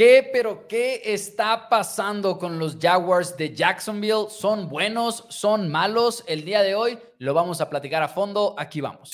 ¿Qué, pero qué está pasando con los Jaguars de Jacksonville? ¿Son buenos? ¿Son malos? El día de hoy lo vamos a platicar a fondo. Aquí vamos.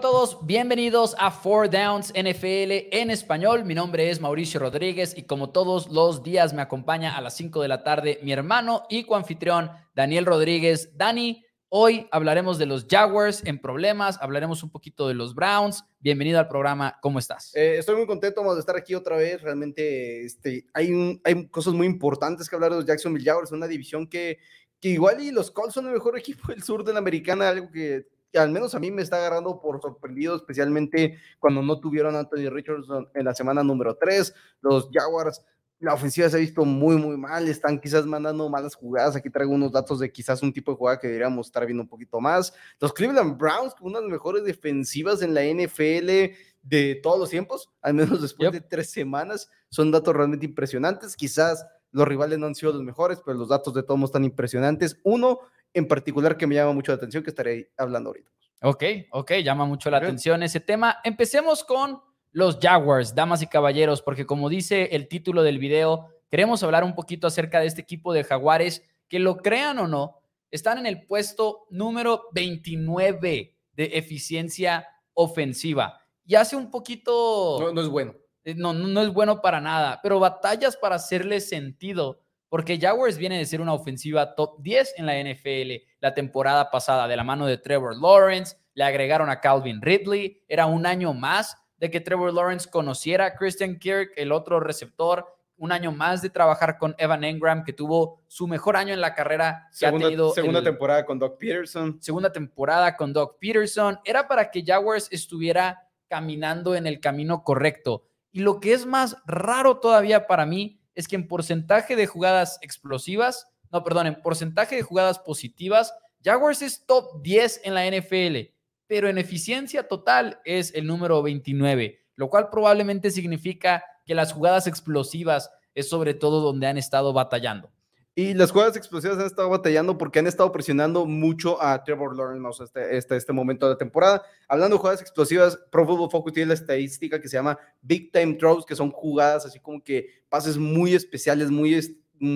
Todos, bienvenidos a Four Downs NFL en español. Mi nombre es Mauricio Rodríguez y como todos los días me acompaña a las 5 de la tarde mi hermano y coanfitrión Daniel Rodríguez. Dani, hoy hablaremos de los Jaguars en problemas, hablaremos un poquito de los Browns. Bienvenido al programa, ¿cómo estás? Eh, estoy muy contento de estar aquí otra vez. Realmente este, hay, hay cosas muy importantes que hablar de los Jacksonville Jaguars, una división que, que igual y los Colts son el mejor equipo del sur de la americana, algo que al menos a mí me está agarrando por sorprendido, especialmente cuando no tuvieron a Anthony Richardson en la semana número 3. Los Jaguars, la ofensiva se ha visto muy, muy mal, están quizás mandando malas jugadas. Aquí traigo unos datos de quizás un tipo de jugada que deberíamos estar viendo un poquito más. Los Cleveland Browns, una de las mejores defensivas en la NFL de todos los tiempos, al menos después de tres semanas, son datos realmente impresionantes. Quizás los rivales no han sido los mejores, pero los datos de todos están impresionantes. Uno, en particular que me llama mucho la atención, que estaré hablando ahorita. Ok, ok, llama mucho la atención ese tema. Empecemos con los Jaguars, damas y caballeros, porque como dice el título del video, queremos hablar un poquito acerca de este equipo de Jaguares, que lo crean o no, están en el puesto número 29 de eficiencia ofensiva. Y hace un poquito... No, no es bueno. Eh, no, no, no es bueno para nada, pero batallas para hacerle sentido porque Jaguars viene de ser una ofensiva top 10 en la NFL la temporada pasada, de la mano de Trevor Lawrence, le agregaron a Calvin Ridley, era un año más de que Trevor Lawrence conociera a Christian Kirk, el otro receptor, un año más de trabajar con Evan Engram, que tuvo su mejor año en la carrera. segunda, segunda temporada con Doug Peterson. Segunda temporada con Doug Peterson. Era para que Jaguars estuviera caminando en el camino correcto. Y lo que es más raro todavía para mí es que en porcentaje de jugadas explosivas, no, perdón, en porcentaje de jugadas positivas, Jaguars es top 10 en la NFL, pero en eficiencia total es el número 29, lo cual probablemente significa que las jugadas explosivas es sobre todo donde han estado batallando. Y las jugadas explosivas han estado batallando porque han estado presionando mucho a Trevor Lawrence este, este, este momento de la temporada. Hablando de jugadas explosivas, Pro Football Focus tiene la estadística que se llama Big Time Throws, que son jugadas así como que pases muy especiales, muy,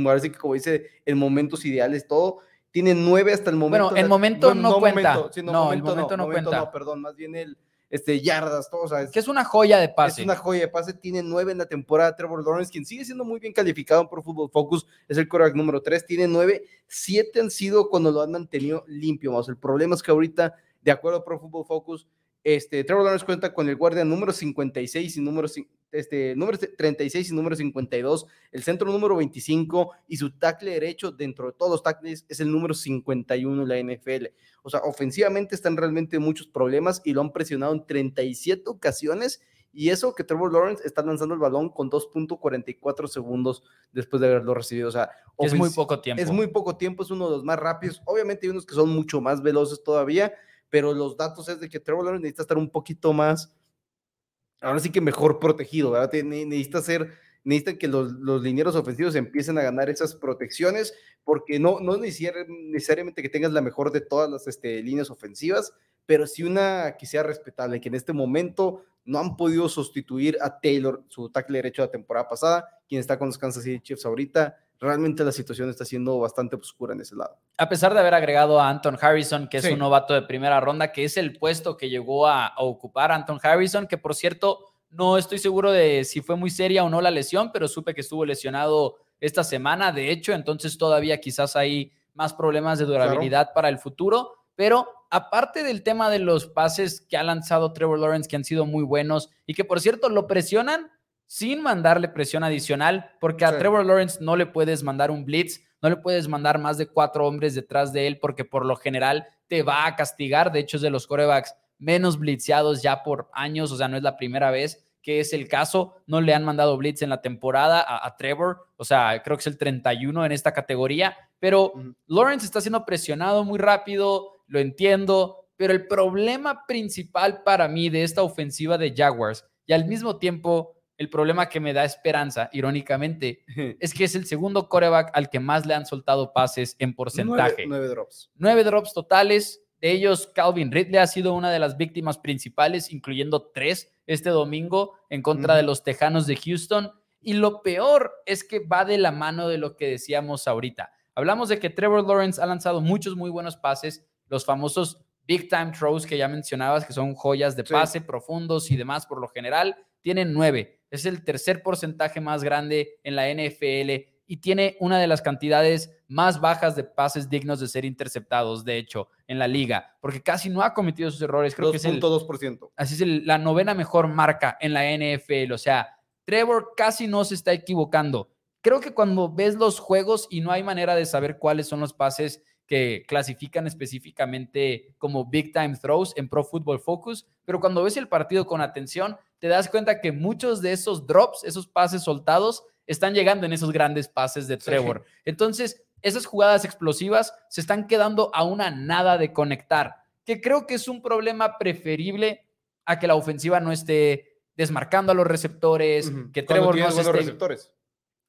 parece que como dice, en momentos ideales, todo. Tiene nueve hasta el momento. Bueno, el momento no, cuenta. no, el momento no, cuenta. No, perdón, más bien el este, yardas, todo. O que es una joya de pase. Es una joya de pase. Tiene nueve en la temporada. Trevor Lawrence, quien sigue siendo muy bien calificado por Football Focus, es el quarterback número tres. Tiene nueve. Siete han sido cuando lo han mantenido limpio. Más. El problema es que ahorita, de acuerdo a Pro Football Focus, este, Trevor Lawrence cuenta con el guardia número 56 y número, este, número 36 y número 52, el centro número 25 y su tackle derecho dentro de todos los tackles es el número 51 en la NFL. O sea, ofensivamente están realmente muchos problemas y lo han presionado en 37 ocasiones y eso que Trevor Lawrence está lanzando el balón con 2.44 segundos después de haberlo recibido. O sea, es muy poco tiempo. Es muy poco tiempo, es uno de los más rápidos. Obviamente hay unos que son mucho más veloces todavía, pero los datos es de que Trevor Lawrence necesita estar un poquito más, ahora sí que mejor protegido, ¿verdad? Necesita ser, necesita que los, los linieros ofensivos empiecen a ganar esas protecciones, porque no, no necesariamente que tengas la mejor de todas las este, líneas ofensivas, pero sí una que sea respetable, que en este momento no han podido sustituir a Taylor, su tackle derecho de la temporada pasada, quien está con los Kansas City Chiefs ahorita realmente la situación está siendo bastante oscura en ese lado. A pesar de haber agregado a Anton Harrison, que es un novato de primera ronda, que es el puesto que llegó a, ocupar Anton Harrison, que por cierto, no estoy seguro de si fue muy seria o no la lesión, pero supe que estuvo lesionado esta semana, de hecho, entonces todavía quizás hay más problemas de durabilidad para el futuro, pero aparte del tema de los pases que ha lanzado Trevor Lawrence, que han sido muy buenos y que por cierto lo presionan sin mandarle presión adicional, porque a Trevor Lawrence no le puedes mandar un blitz, no le puedes mandar más de cuatro hombres detrás de él, porque por lo general te va a castigar. De hecho, es de los corebacks menos blitzeados ya por años, o sea, no es la primera vez que es el caso. No le han mandado blitz en la temporada a, Trevor, o sea, creo que es el 31 en esta categoría, pero Lawrence está siendo presionado muy rápido, lo entiendo, pero el problema principal para mí de esta ofensiva de Jaguars y al mismo tiempo El problema que me da esperanza, irónicamente, es que es el segundo coreback al que más le han soltado pases en porcentaje. Nueve, drops. Nueve drops totales. De ellos, Calvin Ridley ha sido una de las víctimas principales, incluyendo tres este domingo en contra de los Tejanos de Houston. Y lo peor es que va de la mano de lo que decíamos ahorita. Hablamos de que Trevor Lawrence ha lanzado muchos muy buenos pases, los famosos big time throws que ya mencionabas, que son joyas de pase profundos y demás por lo general, tienen nueve. Es el tercer porcentaje más grande en la NFL y tiene una de las cantidades más bajas de pases dignos de ser interceptados, de hecho, en la liga, porque casi no ha cometido sus errores. Creo que es el, Así es la novena mejor marca en la NFL. O sea, Trevor casi no se está equivocando. Creo que cuando ves los juegos y no hay manera de saber cuáles son los pases que clasifican específicamente como big time throws en Pro Football Focus, pero cuando ves el partido con atención, te das cuenta que muchos de esos drops, esos pases soltados, están llegando en esos grandes pases de Trevor. Entonces, esas jugadas explosivas se están quedando a una nada de conectar, que creo que es un problema preferible a que la ofensiva no esté desmarcando a los receptores, que Trevor no esté... receptores.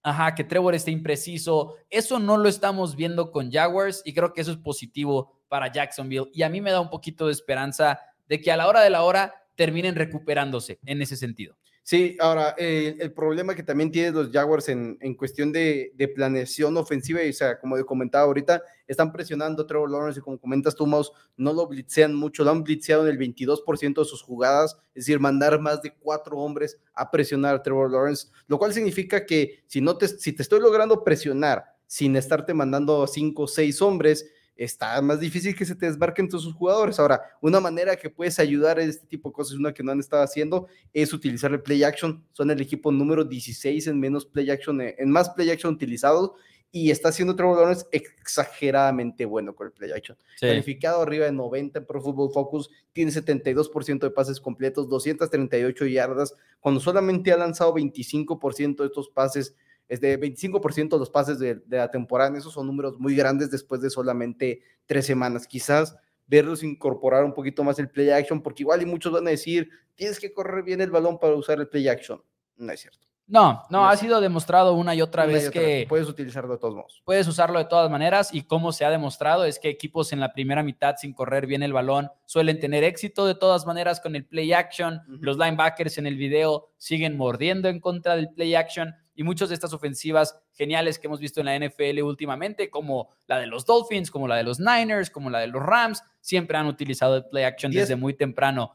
Ajá, que Trevor esté impreciso. Eso no lo estamos viendo con Jaguars y creo que eso es positivo para Jacksonville. Y a mí me da un poquito de esperanza de que a la hora de la hora terminen recuperándose en ese sentido. Sí, ahora, eh, el problema que también tienen los Jaguars en, en cuestión de, planeación ofensiva, y, o sea, como he comentado ahorita, están presionando a Trevor Lawrence y como comentas tú, Maus, no lo blitzean mucho, lo han blitzeado en el 22% de sus jugadas, es decir, mandar más de cuatro hombres a presionar a Trevor Lawrence, lo cual significa que si, no te, si te estoy logrando presionar sin estarte mandando cinco o seis hombres, está más difícil que se te desbarquen todos sus jugadores. Ahora, una manera que puedes ayudar en este tipo de cosas, una que no han estado haciendo, es utilizar el play action. Son el equipo número 16 en menos play action, eh, en más play action utilizados y está haciendo Trevor Lawrence exageradamente bueno con el play action. Calificado arriba de 90 en Pro Football Focus, tiene 72% de pases completos, 238 yardas, cuando solamente ha lanzado 25% de estos pases es de 25% de los pases de, la temporada. Esos son números muy grandes después de solamente tres semanas. Quizás verlos incorporar un poquito más el play action, porque igual y muchos van a decir, tienes que correr bien el balón para usar el play action. No es cierto. No, no, ha sido demostrado una y otra vez que puedes utilizarlo de todos modos. Puedes usarlo de todas maneras y como se ha demostrado es que equipos en la primera mitad sin correr bien el balón suelen tener éxito de todas maneras con el play action. Los linebackers en el video siguen mordiendo en contra del play action y muchas de estas ofensivas geniales que hemos visto en la NFL últimamente, como la de los Dolphins, como la de los Niners, como la de los Rams, siempre han utilizado el play action desde muy temprano.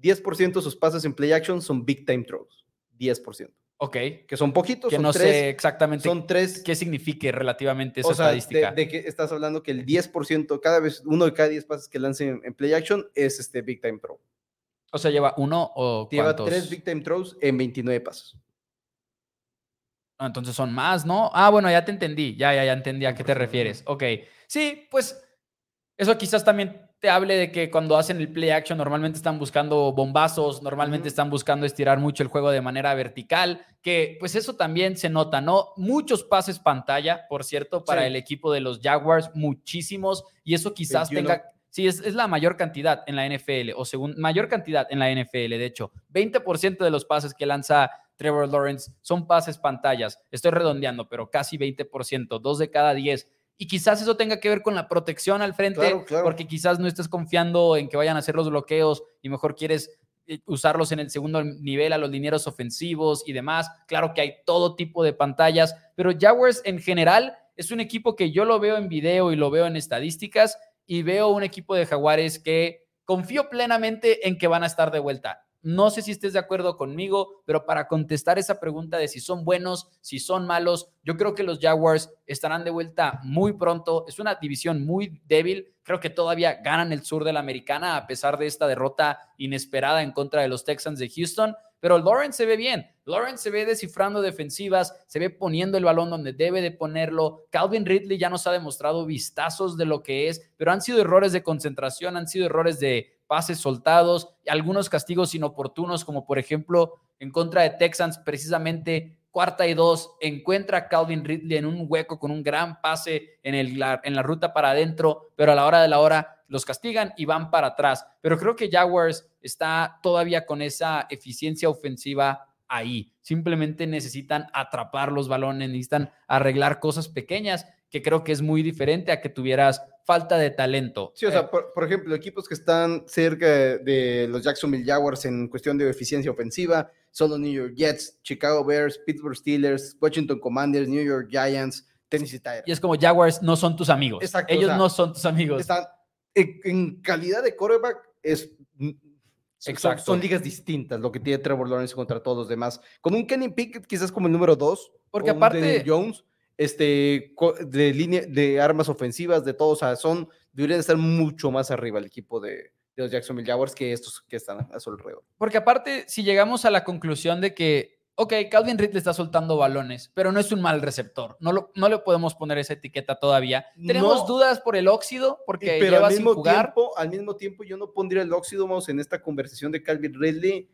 10% de sus pases en play action son big time throws. 10%. Ok. Que son poquitos. Que no sé exactamente son tres, qué signifique relativamente esa estadística. De, que estás hablando que el 10%, cada vez, uno de cada 10 pases que lancen en play action es este big time throw. O sea, lleva uno o Lleva tres big time throws en 29 pasos. Ah, entonces son más, ¿no? Ah, bueno, ya te entendí, ya, ya, ya entendí a qué te refieres. Ok, sí, pues eso quizás también te hable de que cuando hacen el play action normalmente están buscando bombazos, normalmente están buscando estirar mucho el juego de manera vertical, que pues eso también se nota, ¿no? Muchos pases pantalla, por cierto, para el equipo de los Jaguars, muchísimos, y eso quizás tenga... Sí, es, es, la mayor cantidad en la NFL, o según mayor cantidad en la NFL, de hecho, 20% de los pases que lanza Trevor Lawrence son pases pantallas. Estoy redondeando, pero casi 20%, dos de cada 10. Y quizás eso tenga que ver con la protección al frente, porque quizás no estés confiando en que vayan a hacer los bloqueos y mejor quieres eh, usarlos en el segundo nivel a los linieros ofensivos y demás. Claro que hay todo tipo de pantallas, pero Jaguars en general es un equipo que yo lo veo en video y lo veo en estadísticas y veo un equipo de Jaguares que confío plenamente en que van a estar de vuelta. No sé si estés de acuerdo conmigo, pero para contestar esa pregunta de si son buenos, si son malos, yo creo que los Jaguars estarán de vuelta muy pronto. Es una división muy débil. Creo que todavía ganan el sur de la americana a pesar de esta derrota inesperada en contra de los Texans de Houston. Pero Lawrence se ve bien. Lawrence se ve descifrando defensivas, se ve poniendo el balón donde debe de ponerlo. Calvin Ridley ya nos ha demostrado vistazos de lo que es, pero han sido errores de concentración, han sido errores de pases soltados, algunos castigos inoportunos, como por ejemplo en contra de Texans, precisamente cuarta y dos, encuentra a Calvin Ridley en un hueco con un gran pase en, el, en la ruta para adentro, pero a la hora de la hora los castigan y van para atrás. Pero creo que Jaguars está todavía con esa eficiencia ofensiva ahí. Simplemente necesitan atrapar los balones, necesitan arreglar cosas pequeñas, que creo que es muy diferente a que tuvieras falta de talento. Sí, o sea, eh, por, ejemplo, equipos que están cerca de los Jacksonville Jaguars en cuestión de eficiencia ofensiva son los New York Jets, Chicago Bears, Pittsburgh Steelers, Washington Commanders, New York Giants, Tennessee Titans. Y es como Jaguars no son tus amigos. Exacto, Ellos no son tus amigos. Están en, calidad de quarterback es Exacto. Son, ligas distintas lo que tiene Trevor Lawrence contra todos los demás. Con un Kenny Pickett quizás como el número dos. Porque aparte... Jones, este, de línea, de armas ofensivas, de todos, o sea, son, deberían estar mucho más arriba el equipo de, de los Jacksonville Jaguars que estos que están a su alrededor. Porque aparte, si llegamos a la conclusión de que, ok, Calvin Ridley está soltando balones, pero no es un mal receptor, no, lo, no le podemos poner esa etiqueta todavía. Tenemos dudas por el óxido, porque pero lleva al mismo sin jugar. Tiempo, al mismo tiempo, yo no pondría el óxido, vamos, en esta conversación de Calvin Ridley.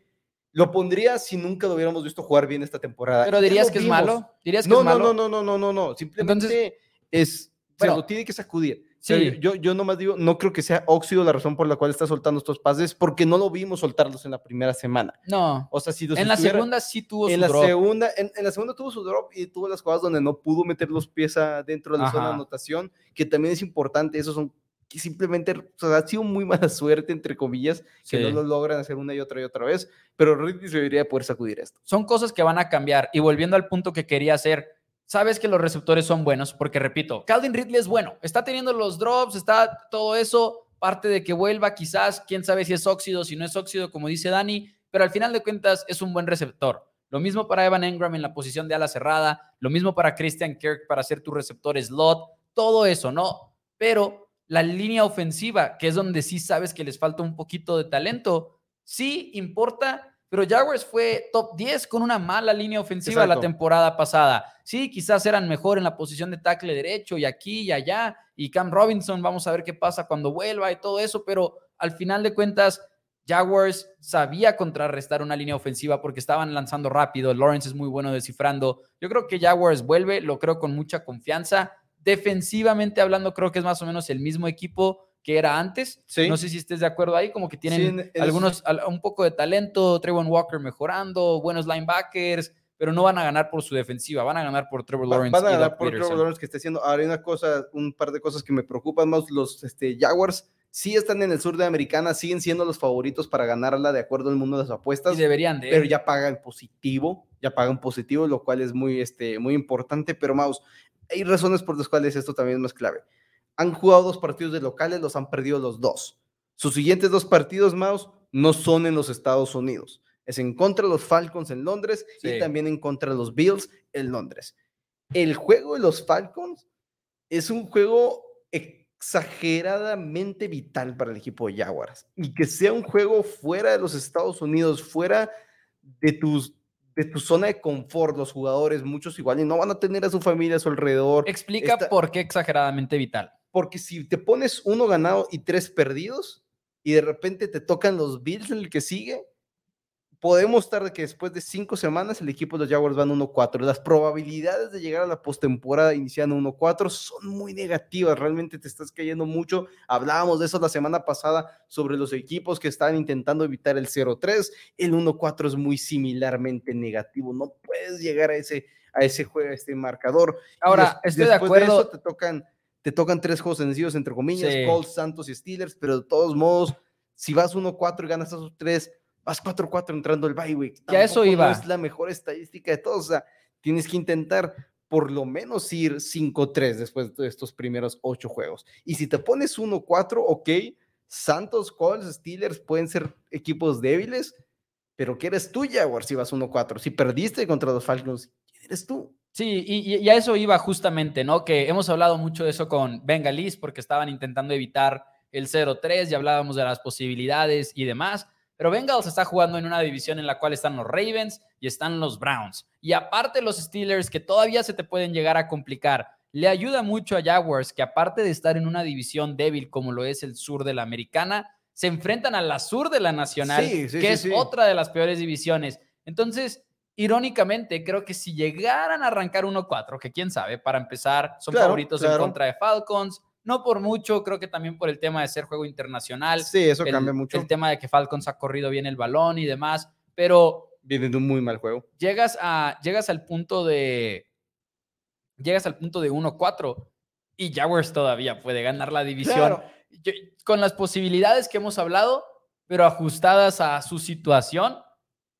Lo pondría si nunca lo hubiéramos visto jugar bien esta temporada. Pero dirías que es malo. ¿Dirías que no, es malo? No, no, no, no, no, no. Simplemente es. Bueno, tiene que sacudir. Sí. Yo, yo nomás digo, no creo que sea óxido la razón por la cual está soltando estos pases, porque no lo vimos soltarlos en la primera semana. No. O sea, si En la segunda sí tuvo en su la drop. Segunda, en, la segunda tuvo su drop y tuvo las jugadas donde no pudo meter los pies dentro de la zona de anotación, que también es importante. Esos son que simplemente o sea, ha sido muy mala suerte, entre comillas, que no lo logran hacer una y otra y otra vez, pero Ridley debería poder sacudir esto. Son cosas que van a cambiar. Y volviendo al punto que quería hacer, sabes que los receptores son buenos, porque repito, Calvin Ridley es bueno, está teniendo los drops, está todo eso, parte de que vuelva quizás, quién sabe si es óxido, si no es óxido, como dice Dani, pero al final de cuentas es un buen receptor. Lo mismo para Evan Engram en la posición de ala cerrada, lo mismo para Christian Kirk para ser tu receptor slot, todo eso, ¿no? Pero la línea ofensiva, que es donde sí sabes que les falta un poquito de talento, sí importa pero Jaguars fue top 10 con una mala línea ofensiva la temporada pasada. Sí, quizás eran mejor en la posición de tackle derecho y aquí y allá. Y Cam Robinson, vamos a ver qué pasa cuando vuelva y todo eso. Pero al final de cuentas, Jaguars sabía contrarrestar una línea ofensiva porque estaban lanzando rápido. Lawrence es muy bueno descifrando. Yo creo que Jaguars vuelve, lo creo con mucha confianza. Defensivamente hablando, creo que es más o menos el mismo equipo que era antes. No sé si estés de acuerdo ahí, como que tienen algunos, un poco de talento, Trevor Walker mejorando, buenos linebackers, pero no van a ganar por su defensiva, van a ganar por Trevor Lawrence. Van a ganar por Trevor Lawrence que está haciendo. Ahora hay una cosa, un par de cosas que me preocupan más, los este, Jaguars sí están en el sur de Americana, siguen siendo los favoritos para ganarla de acuerdo al mundo de las apuestas. Y deberían de. Pero ya pagan positivo, ya pagan positivo, lo cual es muy, este, muy importante. Pero Maus, hay razones por las cuales esto también es más clave han jugado dos partidos de locales, los han perdido los dos. Sus siguientes dos partidos, Maus, no son en los Estados Unidos. Es en contra de los Falcons en Londres y también en contra de los Bills en Londres. El juego de los Falcons es un juego exageradamente vital para el equipo de Jaguars. Y que sea un juego fuera de los Estados Unidos, fuera de tus de tu zona de confort, los jugadores, muchos igual, y no van a tener a su familia a su alrededor. Explica por qué exageradamente vital porque si te pones uno ganado y tres perdidos y de repente te tocan los Bills en el que sigue, podemos estar de que después de cinco semanas el equipo de los Jaguars van 1-4. Las probabilidades de llegar a la postemporada iniciando 1-4 son muy negativas. Realmente te estás cayendo mucho. Hablábamos de eso la semana pasada sobre los equipos que estaban intentando evitar el 0-3. El 1-4 es muy similarmente negativo. No puedes llegar a ese, a ese juego, a este marcador. Ahora, estoy de acuerdo. De eso te tocan te tocan tres juegos sencillos, entre comillas, Colts, Santos y Steelers, pero de todos modos, si vas 1-4 y ganas esos tres, vas 4-4 entrando el bye week. Ya eso iba. No es la mejor estadística de todos, o sea, tienes que intentar por lo menos ir 5-3 después de estos primeros ocho juegos. Y si te pones 1-4, ok, Santos, Colts, Steelers pueden ser equipos débiles, pero ¿qué eres tú, Jaguar, si vas 1-4? Si perdiste contra los Falcons, ¿quién eres tú? Sí, y, a eso iba justamente, ¿no? Que hemos hablado mucho de eso con Bengalis porque estaban intentando evitar el 0-3 y hablábamos de las posibilidades y demás. Pero Bengals está jugando en una división en la cual están los Ravens y están los Browns. Y aparte los Steelers que todavía se te pueden llegar a complicar. Le ayuda mucho a Jaguars que aparte de estar en una división débil como lo es el sur de la americana, se enfrentan a la sur de la nacional, que es otra de las peores divisiones. Entonces, irónicamente, creo que si llegaran a arrancar 1-4, que quién sabe, para empezar, son favoritos en contra de Falcons. No por mucho, creo que también por el tema de ser juego internacional. Sí, eso cambia mucho. El tema de que Falcons ha corrido bien el balón y demás. Pero Vienen de un muy mal juego. Llegas, a, llegas al punto de. Llegas al punto de 1-4 y Jaguars todavía puede ganar la división. con las posibilidades que hemos hablado, pero ajustadas a su situación,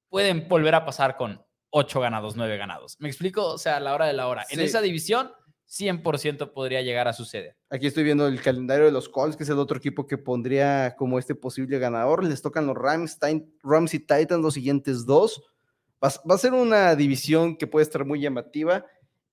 pueden volver a pasar con 8 ganados, 9 ganados. ¿Me explico? O sea, a la hora de la hora. En esa división, 100% podría llegar a suceder. Aquí estoy viendo el calendario de los Colts, que es el otro equipo que pondría como este posible ganador. Les tocan los Rams, Rams y Titans los siguientes dos. Va, va, a ser una división que puede estar muy llamativa.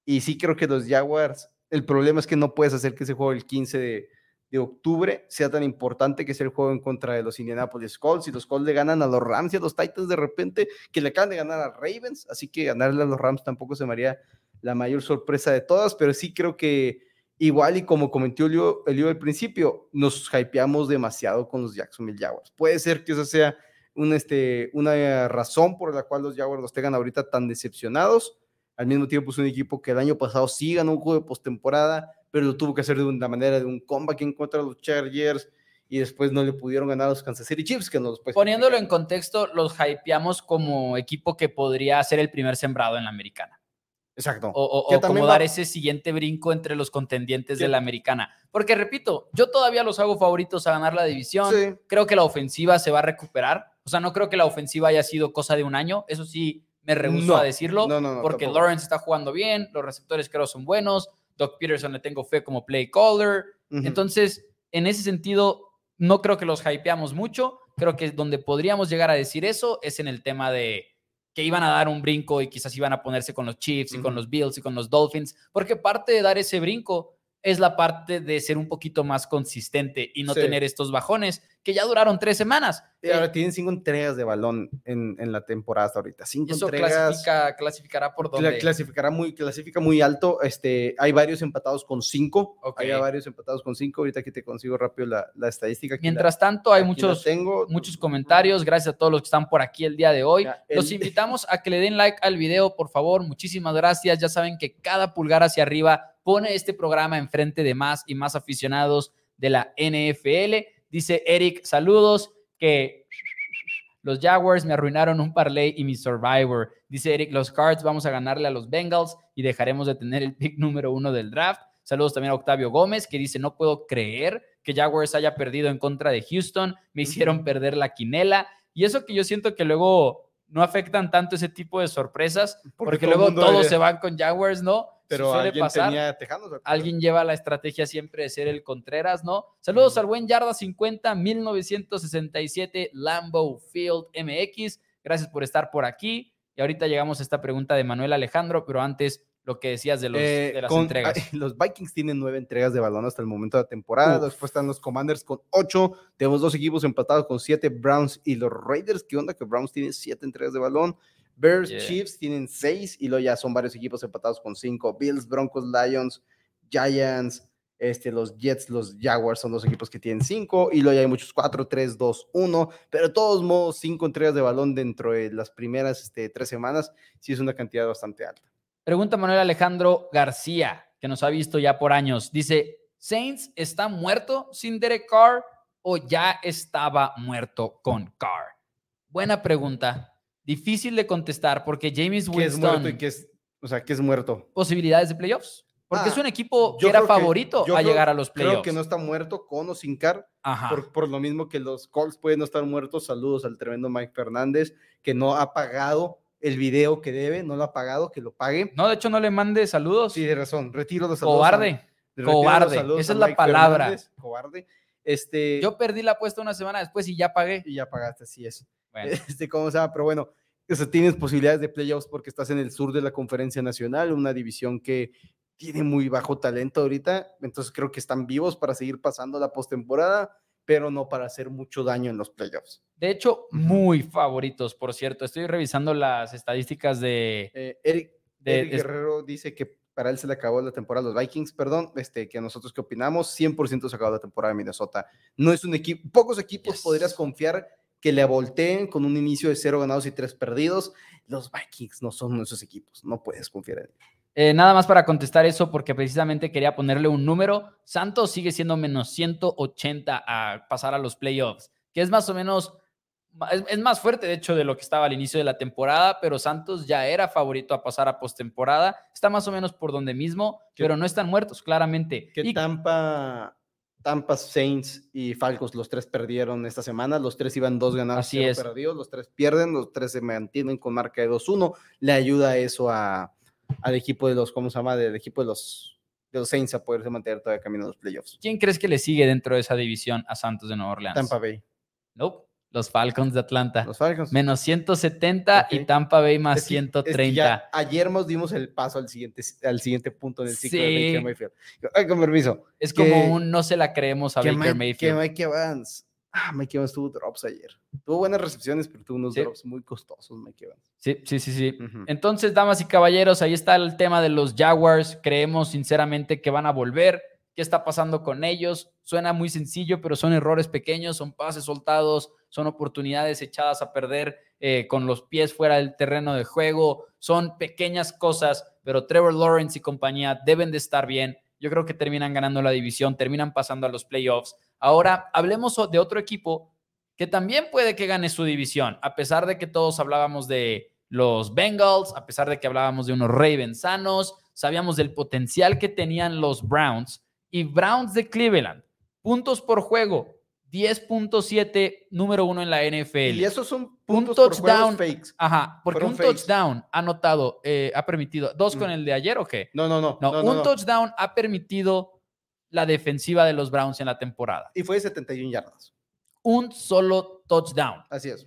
Y sí creo que los Jaguars, el problema es que no puedes hacer que ese juego el 15 de, de octubre sea tan importante que sea el juego en contra de los Indianapolis Colts y los Colts le ganan a los Rams y a los Titans de repente que le acaban de ganar a Ravens, así que ganarle a los Rams tampoco se me haría la mayor sorpresa de todas, pero sí creo que igual y como comentó Elio, al principio, nos hypeamos demasiado con los Jacksonville Jaguars. Puede ser que esa sea este, una razón por la cual los Jaguars los tengan ahorita tan decepcionados. Al mismo tiempo es un equipo que el año pasado sí ganó un juego de postemporada, pero lo tuvo que hacer de una manera de un comeback en contra de los Chargers y después no le pudieron ganar a los Kansas City Chiefs, que nos Poniéndolo en contexto, los hypeamos como equipo que podría ser el primer sembrado en la americana. Exacto. O, como dar ese siguiente brinco entre los contendientes de la americana. Porque repito, yo todavía los hago favoritos a ganar la división. Creo que la ofensiva se va a recuperar. O sea, no creo que la ofensiva haya sido cosa de un año. Eso sí, me rehuso a decirlo. porque Lawrence está jugando bien, los receptores creo son buenos. Doc Peterson le tengo fe como play caller. Entonces, en ese sentido, no creo que los hypeamos mucho. Creo que donde podríamos llegar a decir eso es en el tema de que iban a dar un brinco y quizás iban a ponerse con los Chiefs y con los Bills y con los Dolphins, porque parte de dar ese brinco es la parte de ser un poquito más consistente y no tener estos bajones que ya duraron tres semanas. Y ahora tienen cinco entregas de balón en, en la temporada hasta ahorita. Cinco eso entregas. clasificará por dónde. Clasificará muy, clasifica muy alto. Este, hay varios empatados con cinco. Hay varios empatados con cinco. Ahorita aquí te consigo rápido la, la estadística. Mientras tanto, hay muchos, tengo. muchos comentarios. Gracias a todos los que están por aquí el día de hoy. Los invitamos a que le den like al video, por favor. Muchísimas gracias. Ya saben que cada pulgar hacia arriba pone este programa enfrente de más y más aficionados de la NFL. Dice Eric, saludos, que los Jaguars me arruinaron un parlay y mi Survivor. Dice Eric, los Cards vamos a ganarle a los Bengals y dejaremos de tener el pick número uno del draft. Saludos también a Octavio Gómez, que dice, no puedo creer que Jaguars haya perdido en contra de Houston. Me hicieron perder la quinela. Y eso que yo siento que luego no afectan tanto ese tipo de sorpresas, porque, luego todos se van con Jaguars, ¿no? Pero alguien tenía Alguien lleva la estrategia siempre de ser el Contreras, ¿no? Saludos al buen Yarda 50, 1967 Lambeau Field MX. Gracias por estar por aquí. Y ahorita llegamos a esta pregunta de Manuel Alejandro, pero antes lo que decías de, los, eh, de las entregas. Los Vikings tienen nueve entregas de balón hasta el momento de la temporada. Después están los Commanders con ocho. Tenemos dos equipos empatados con siete, Browns y los Raiders. ¿Qué onda? Que Browns tienen siete entregas de balón. Bears, Chiefs tienen seis y luego ya son varios equipos empatados con cinco. Bills, Broncos, Lions, Giants, este, los Jets, los Jaguars son los equipos que tienen cinco y luego ya hay muchos cuatro, tres, dos, uno, pero de todos modos cinco entregas de balón dentro de las primeras este, tres semanas sí es una cantidad bastante alta. Pregunta Manuel Alejandro García, que nos ha visto ya por años. Dice, ¿Saints está muerto sin Derek Carr o ya estaba muerto con Carr? Buena pregunta. Difícil de contestar porque James Winston. es muerto y que es, o sea, que es muerto? Posibilidades de playoffs. Porque es ah, un equipo que era favorito a llegar a los playoffs. Creo que no está muerto con o sin Car. Por, por, lo mismo que los Colts pueden no estar muertos. Saludos al tremendo Mike Fernández, que no ha pagado el video que debe, no lo ha pagado, que lo pague. No, de hecho, no le mande saludos. Sí, de razón. Retiro los saludos. Cobarde. cobarde. Esa es la palabra. cobarde. Este, Yo perdí la apuesta una semana después y ya pagué. Y ya pagaste, así es. Este, ¿Cómo se llama? Pero bueno, o tienes posibilidades de playoffs porque estás en el sur de la conferencia nacional, una división que tiene muy bajo talento ahorita, entonces creo que están vivos para seguir pasando la postemporada, pero no para hacer mucho daño en los playoffs. De hecho, muy favoritos, por cierto. Estoy revisando las estadísticas de... Eh, Eric, Guerrero dice que para él se le acabó la temporada los Vikings, perdón, este, que nosotros qué opinamos, 100% se acabó la temporada de Minnesota. No es un equipo, pocos equipos podrías confiar que le volteen con un inicio de cero ganados y tres perdidos. Los Vikings no son esos equipos, no puedes confiar en ellos. Eh, nada más para contestar eso, porque precisamente quería ponerle un número. Santos sigue siendo menos 180 a pasar a los playoffs, que es más o menos es, más fuerte, de hecho, de lo que estaba al inicio de la temporada, pero Santos ya era favorito a pasar a postemporada. Está más o menos por donde mismo, pero no están muertos, claramente. Que Tampa, Tampa, Saints y Falcos, los tres perdieron esta semana. Los tres iban dos ganados, Así es. perdidos. Los tres pierden, los tres se mantienen con marca de 2-1. Le ayuda eso a, al equipo de los, ¿cómo se llama? Del equipo de los de los Saints a poderse mantener todavía camino a los playoffs. ¿Quién crees que le sigue dentro de esa división a Santos de Nueva Orleans? Tampa Bay. Nope. Los Falcons de Atlanta. Los Falcons. Menos 170 y Tampa Bay más 130. ayer nos dimos el paso al siguiente, al siguiente punto del ciclo de Baker Mayfield. Ay, con permiso. Es como un no se la creemos a Baker Mayfield. Que Mike Evans. Ah, Mike Evans tuvo drops ayer. Tuvo buenas recepciones, pero tuvo unos drops muy costosos, Mike Evans. Sí, sí, sí, sí. Entonces, damas y caballeros, ahí está el tema de los Jaguars. Creemos sinceramente que van a volver. ¿Qué está pasando con ellos? Suena muy sencillo, pero son errores pequeños, son pases soltados, son oportunidades echadas a perder eh, con los pies fuera del terreno de juego, son pequeñas cosas, pero Trevor Lawrence y compañía deben de estar bien. Yo creo que terminan ganando la división, terminan pasando a los playoffs. Ahora, hablemos de otro equipo que también puede que gane su división, a pesar de que todos hablábamos de los Bengals, a pesar de que hablábamos de unos Ravens sanos, sabíamos del potencial que tenían los Browns y Browns de Cleveland. Puntos por juego, 10.7, número uno en la NFL. Y esos son puntos un touchdown. Por fakes. Ajá, porque un touchdown ha notado, eh, ha permitido. ¿Dos con mm. el de ayer o qué? No, no, no. No, un touchdown ha permitido la defensiva de los Browns en la temporada. Y fue de 71 yardas. Un solo touchdown. Así es.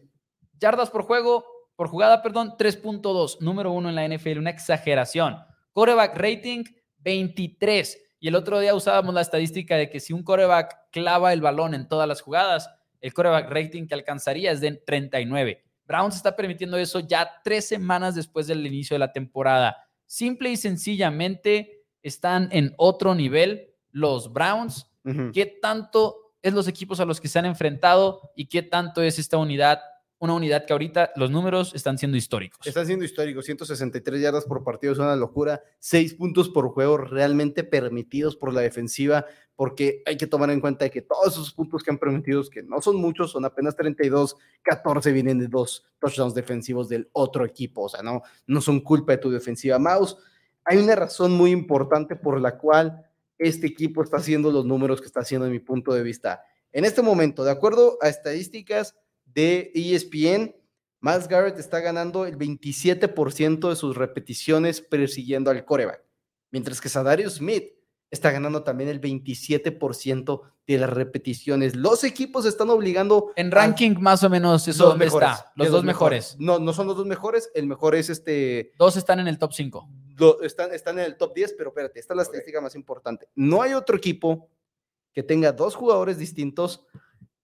Yardas por juego, por jugada, perdón, 3.2, número uno en la NFL, una exageración. Coreback rating, 23. Y el otro día usábamos la estadística de que si un coreback clava el balón en todas las jugadas, el coreback rating que alcanzaría es de 39. Browns está permitiendo eso ya tres semanas después del inicio de la temporada. Simple y sencillamente están en otro nivel los Browns. ¿Qué tanto es los equipos a los que se han enfrentado y qué tanto es esta unidad una unidad que ahorita los números están siendo históricos. Están siendo históricos, 163 yardas por partido es una locura, 6 puntos por juego realmente permitidos por la defensiva, porque hay que tomar en cuenta que todos esos puntos que han permitido, que no son muchos, son apenas 32, 14 vienen de dos touchdowns defensivos del otro equipo, o sea, no, no son culpa de tu defensiva. Mouse, hay una razón muy importante por la cual este equipo está haciendo los números que está haciendo en mi punto de vista. En este momento, de acuerdo a estadísticas, de ESPN, Miles Garrett está ganando el 27% de sus repeticiones persiguiendo al coreback, mientras que Sadarius Smith está ganando también el 27% de las repeticiones. Los equipos están obligando. En ranking, más o menos, eso dónde está. Los dos, mejores. No, no son los dos mejores. El mejor es este. Dos están en el top 5. Están, están en el top 10, pero espérate, esta es la estadística más importante. No hay otro equipo que tenga dos jugadores distintos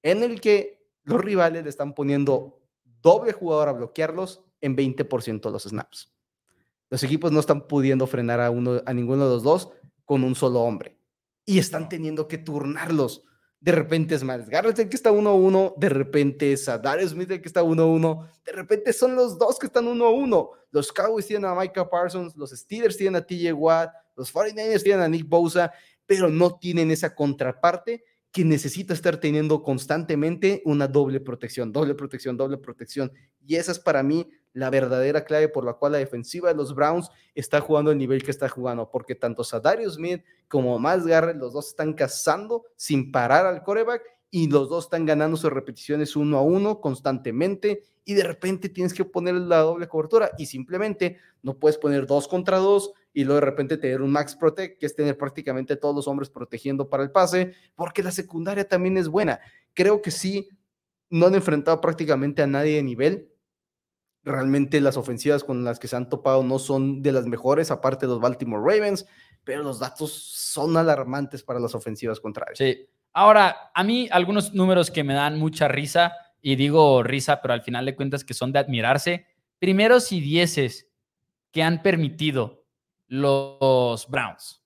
en el que los rivales le están poniendo doble jugador a bloquearlos en 20% de los snaps. Los equipos no están pudiendo frenar a, uno, a ninguno de los dos con un solo hombre. Y están teniendo que turnarlos. De repente es Miles Garrett el que está 1-1, de repente es Darius Smith el que está 1-1, de repente son los dos que están 1-1. Los Cowboys tienen a Micah Parsons, los Steelers tienen a TJ Watt, los 49ers tienen a Nick Bosa, pero no tienen esa contraparte que necesita estar teniendo constantemente una doble protección, doble protección, doble protección. Y esa es para mí la verdadera clave por la cual la defensiva de los Browns está jugando el nivel que está jugando, porque tanto Sadarius Smith como Miles Garrett, los dos están cazando sin parar al coreback y los dos están ganando sus repeticiones uno a uno constantemente y de repente tienes que poner la doble cobertura y simplemente no puedes poner dos contra dos y luego de repente tener un max protect, que es tener prácticamente todos los hombres protegiendo para el pase, porque la secundaria también es buena. Creo que sí, no han enfrentado prácticamente a nadie de nivel. Realmente las ofensivas con las que se han topado no son de las mejores, aparte de los Baltimore Ravens, pero los datos son alarmantes para las ofensivas contrarias. Sí, Ahora, a mí algunos números que me dan mucha risa, y digo risa, pero al final de cuentas que son de admirarse, primeros y dieces que han permitido los Browns,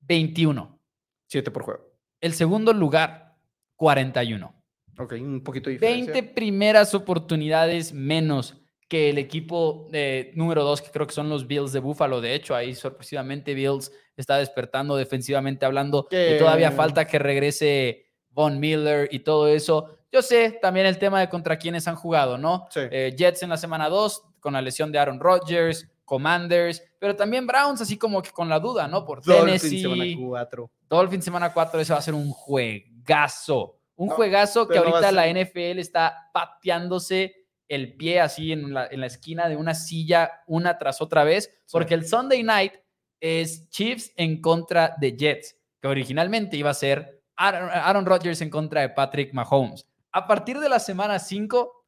21. 7 por juego. El segundo lugar, 41. Ok, un poquito diferente. 20 primeras oportunidades menos que el equipo de número 2, que creo que son los Bills de Buffalo. De hecho, ahí sorpresivamente Bills está despertando defensivamente hablando y todavía falta que regrese Von Miller y todo eso. Yo sé también el tema de contra quienes han jugado, ¿no? Eh, Jets en la semana 2 con la lesión de Aaron Rodgers, Commanders, pero también Browns, así como que con la duda, ¿no? Por Tennessee. Semana 4. Dolphins semana 4, ese va a ser un juegazo. Un juegazo que ahorita la NFL está pateándose el pie así en la, en la, esquina de una silla una tras otra vez, porque el Sunday night es Chiefs en contra de Jets, que originalmente iba a ser Aaron, Rodgers en contra de Patrick Mahomes. A partir de la semana 5,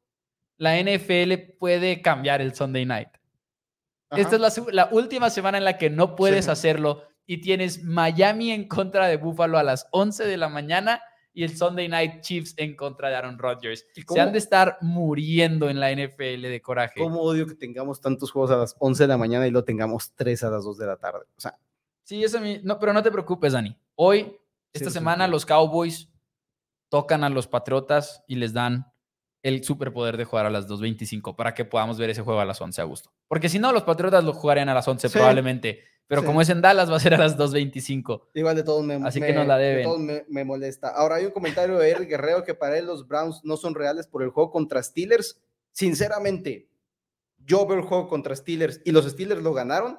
la NFL puede cambiar el Sunday night. Esta es la, última semana en la que no puedes hacerlo y tienes Miami en contra de Buffalo a las 11 de la mañana y el Sunday Night Chiefs en contra de Aaron Rodgers. Se han de estar muriendo en la NFL de coraje. ¿Cómo odio que tengamos tantos juegos a las 11 de la mañana y lo tengamos 3 a las 2 de la tarde? O sea. Sí, eso mí. No, pero no te preocupes, Dani. Hoy, esta semana, los Cowboys tocan a los Patriotas y les dan el superpoder de jugar a las 2.25 para que podamos ver ese juego a las 11 a gusto. Porque si no, los Patriotas lo jugarían a las 11 probablemente pero como es en Dallas, va a ser a las 2.25. Igual de todos me, Así que nos la deben. De todos me, molesta. Ahora hay un comentario de Eric Guerrero que para él los Browns no son reales por el juego contra Steelers. Sinceramente, yo veo el juego contra Steelers y los Steelers lo ganaron.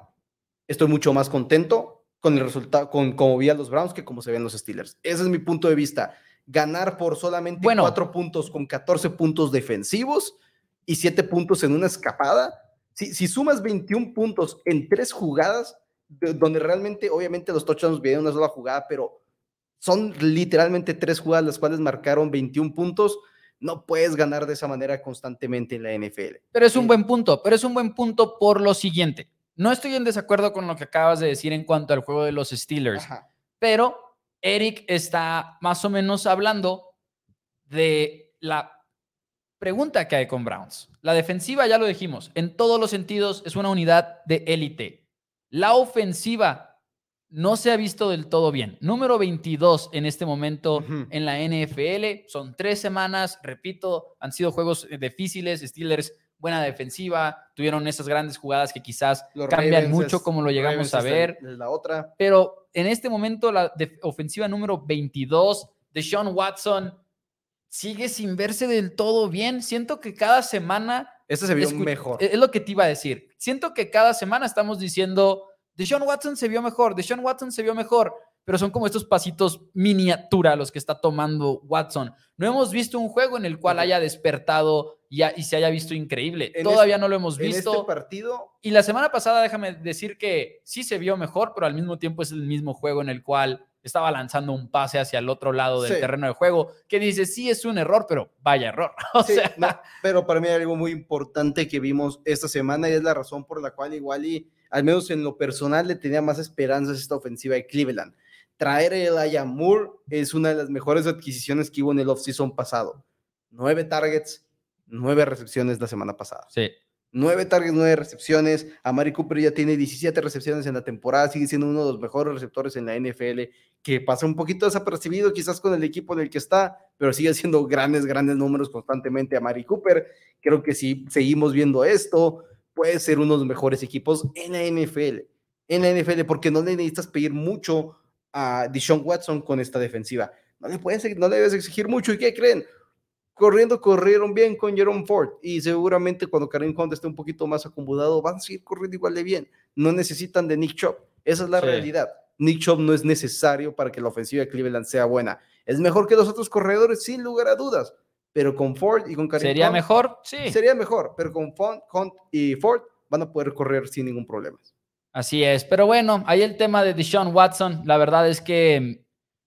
Estoy mucho más contento con el resultado, con cómo vi a los Browns que como se ven los Steelers. Ese es mi punto de vista. Ganar por solamente bueno, 4 puntos con 14 puntos defensivos y 7 puntos en una escapada. Si, si sumas 21 puntos en 3 jugadas, donde realmente, obviamente, los touchdowns vienen una sola jugada, pero son literalmente tres jugadas las cuales marcaron 21 puntos. No puedes ganar de esa manera constantemente en la NFL. Pero es un buen punto, pero es un buen punto por lo siguiente. No estoy en desacuerdo con lo que acabas de decir en cuanto al juego de los Steelers, pero Eric está más o menos hablando de la pregunta que hay con Browns. La defensiva, ya lo dijimos, en todos los sentidos es una unidad de élite. La ofensiva no se ha visto del todo bien. Número 22 en este momento en la NFL. Son tres semanas, repito, han sido juegos difíciles. Steelers, buena defensiva, tuvieron esas grandes jugadas que quizás cambian mucho como lo llegamos a ver. La otra. Pero en este momento la ofensiva número 22 de Sean Watson sigue sin verse del todo bien. Siento que cada semana este se vio mejor. Es lo que te iba a decir. Siento que cada semana estamos diciendo, Deshaun Watson se vio mejor, Deshaun Watson se vio mejor, pero son como estos pasitos miniatura los que está tomando Watson. No hemos visto un juego en el cual haya despertado y, y se haya visto increíble. Todavía este no lo hemos visto. En este partido. Y la semana pasada, déjame decir que sí se vio mejor, pero al mismo tiempo es el mismo juego en el cual estaba lanzando un pase hacia el otro lado del terreno de juego, que dice, sí es un error, pero vaya error. O sea, pero para mí hay algo muy importante que vimos esta semana y es la razón por la cual igual y al menos en lo personal le tenía más esperanzas esta ofensiva de Cleveland. Traer a Elijah Moore es una de las mejores adquisiciones que hubo en el offseason pasado. Nueve targets, nueve recepciones la semana pasada. Sí. Nueve targets, nueve recepciones. Amari Cooper ya tiene 17 recepciones en la temporada, sigue siendo uno de los mejores receptores en la NFL, que pasa un poquito desapercibido quizás con el equipo en el que está, pero sigue haciendo grandes, grandes números constantemente a Amari Cooper. Creo que si seguimos viendo esto, puede ser uno de los mejores equipos en la NFL. En la NFL, porque no le necesitas pedir mucho a Deshaun Watson con esta defensiva. No le, puedes, no le debes exigir mucho. ¿Y qué creen? Corriendo, corrieron bien con Jerome Ford y seguramente cuando Karim Hunt esté un poquito más acomodado van a seguir corriendo igual de bien. No necesitan de Nick Chubb. Esa es la realidad. Nick Chubb no es necesario para que la ofensiva de Cleveland sea buena. Es mejor que los otros corredores, sin lugar a dudas. Pero con Ford y con Karim ¿Sería mejor? Sí. Sería mejor, pero con Hunt y Ford van a poder correr sin ningún problema. Así es, pero bueno, ahí el tema de Deshaun Watson, la verdad es que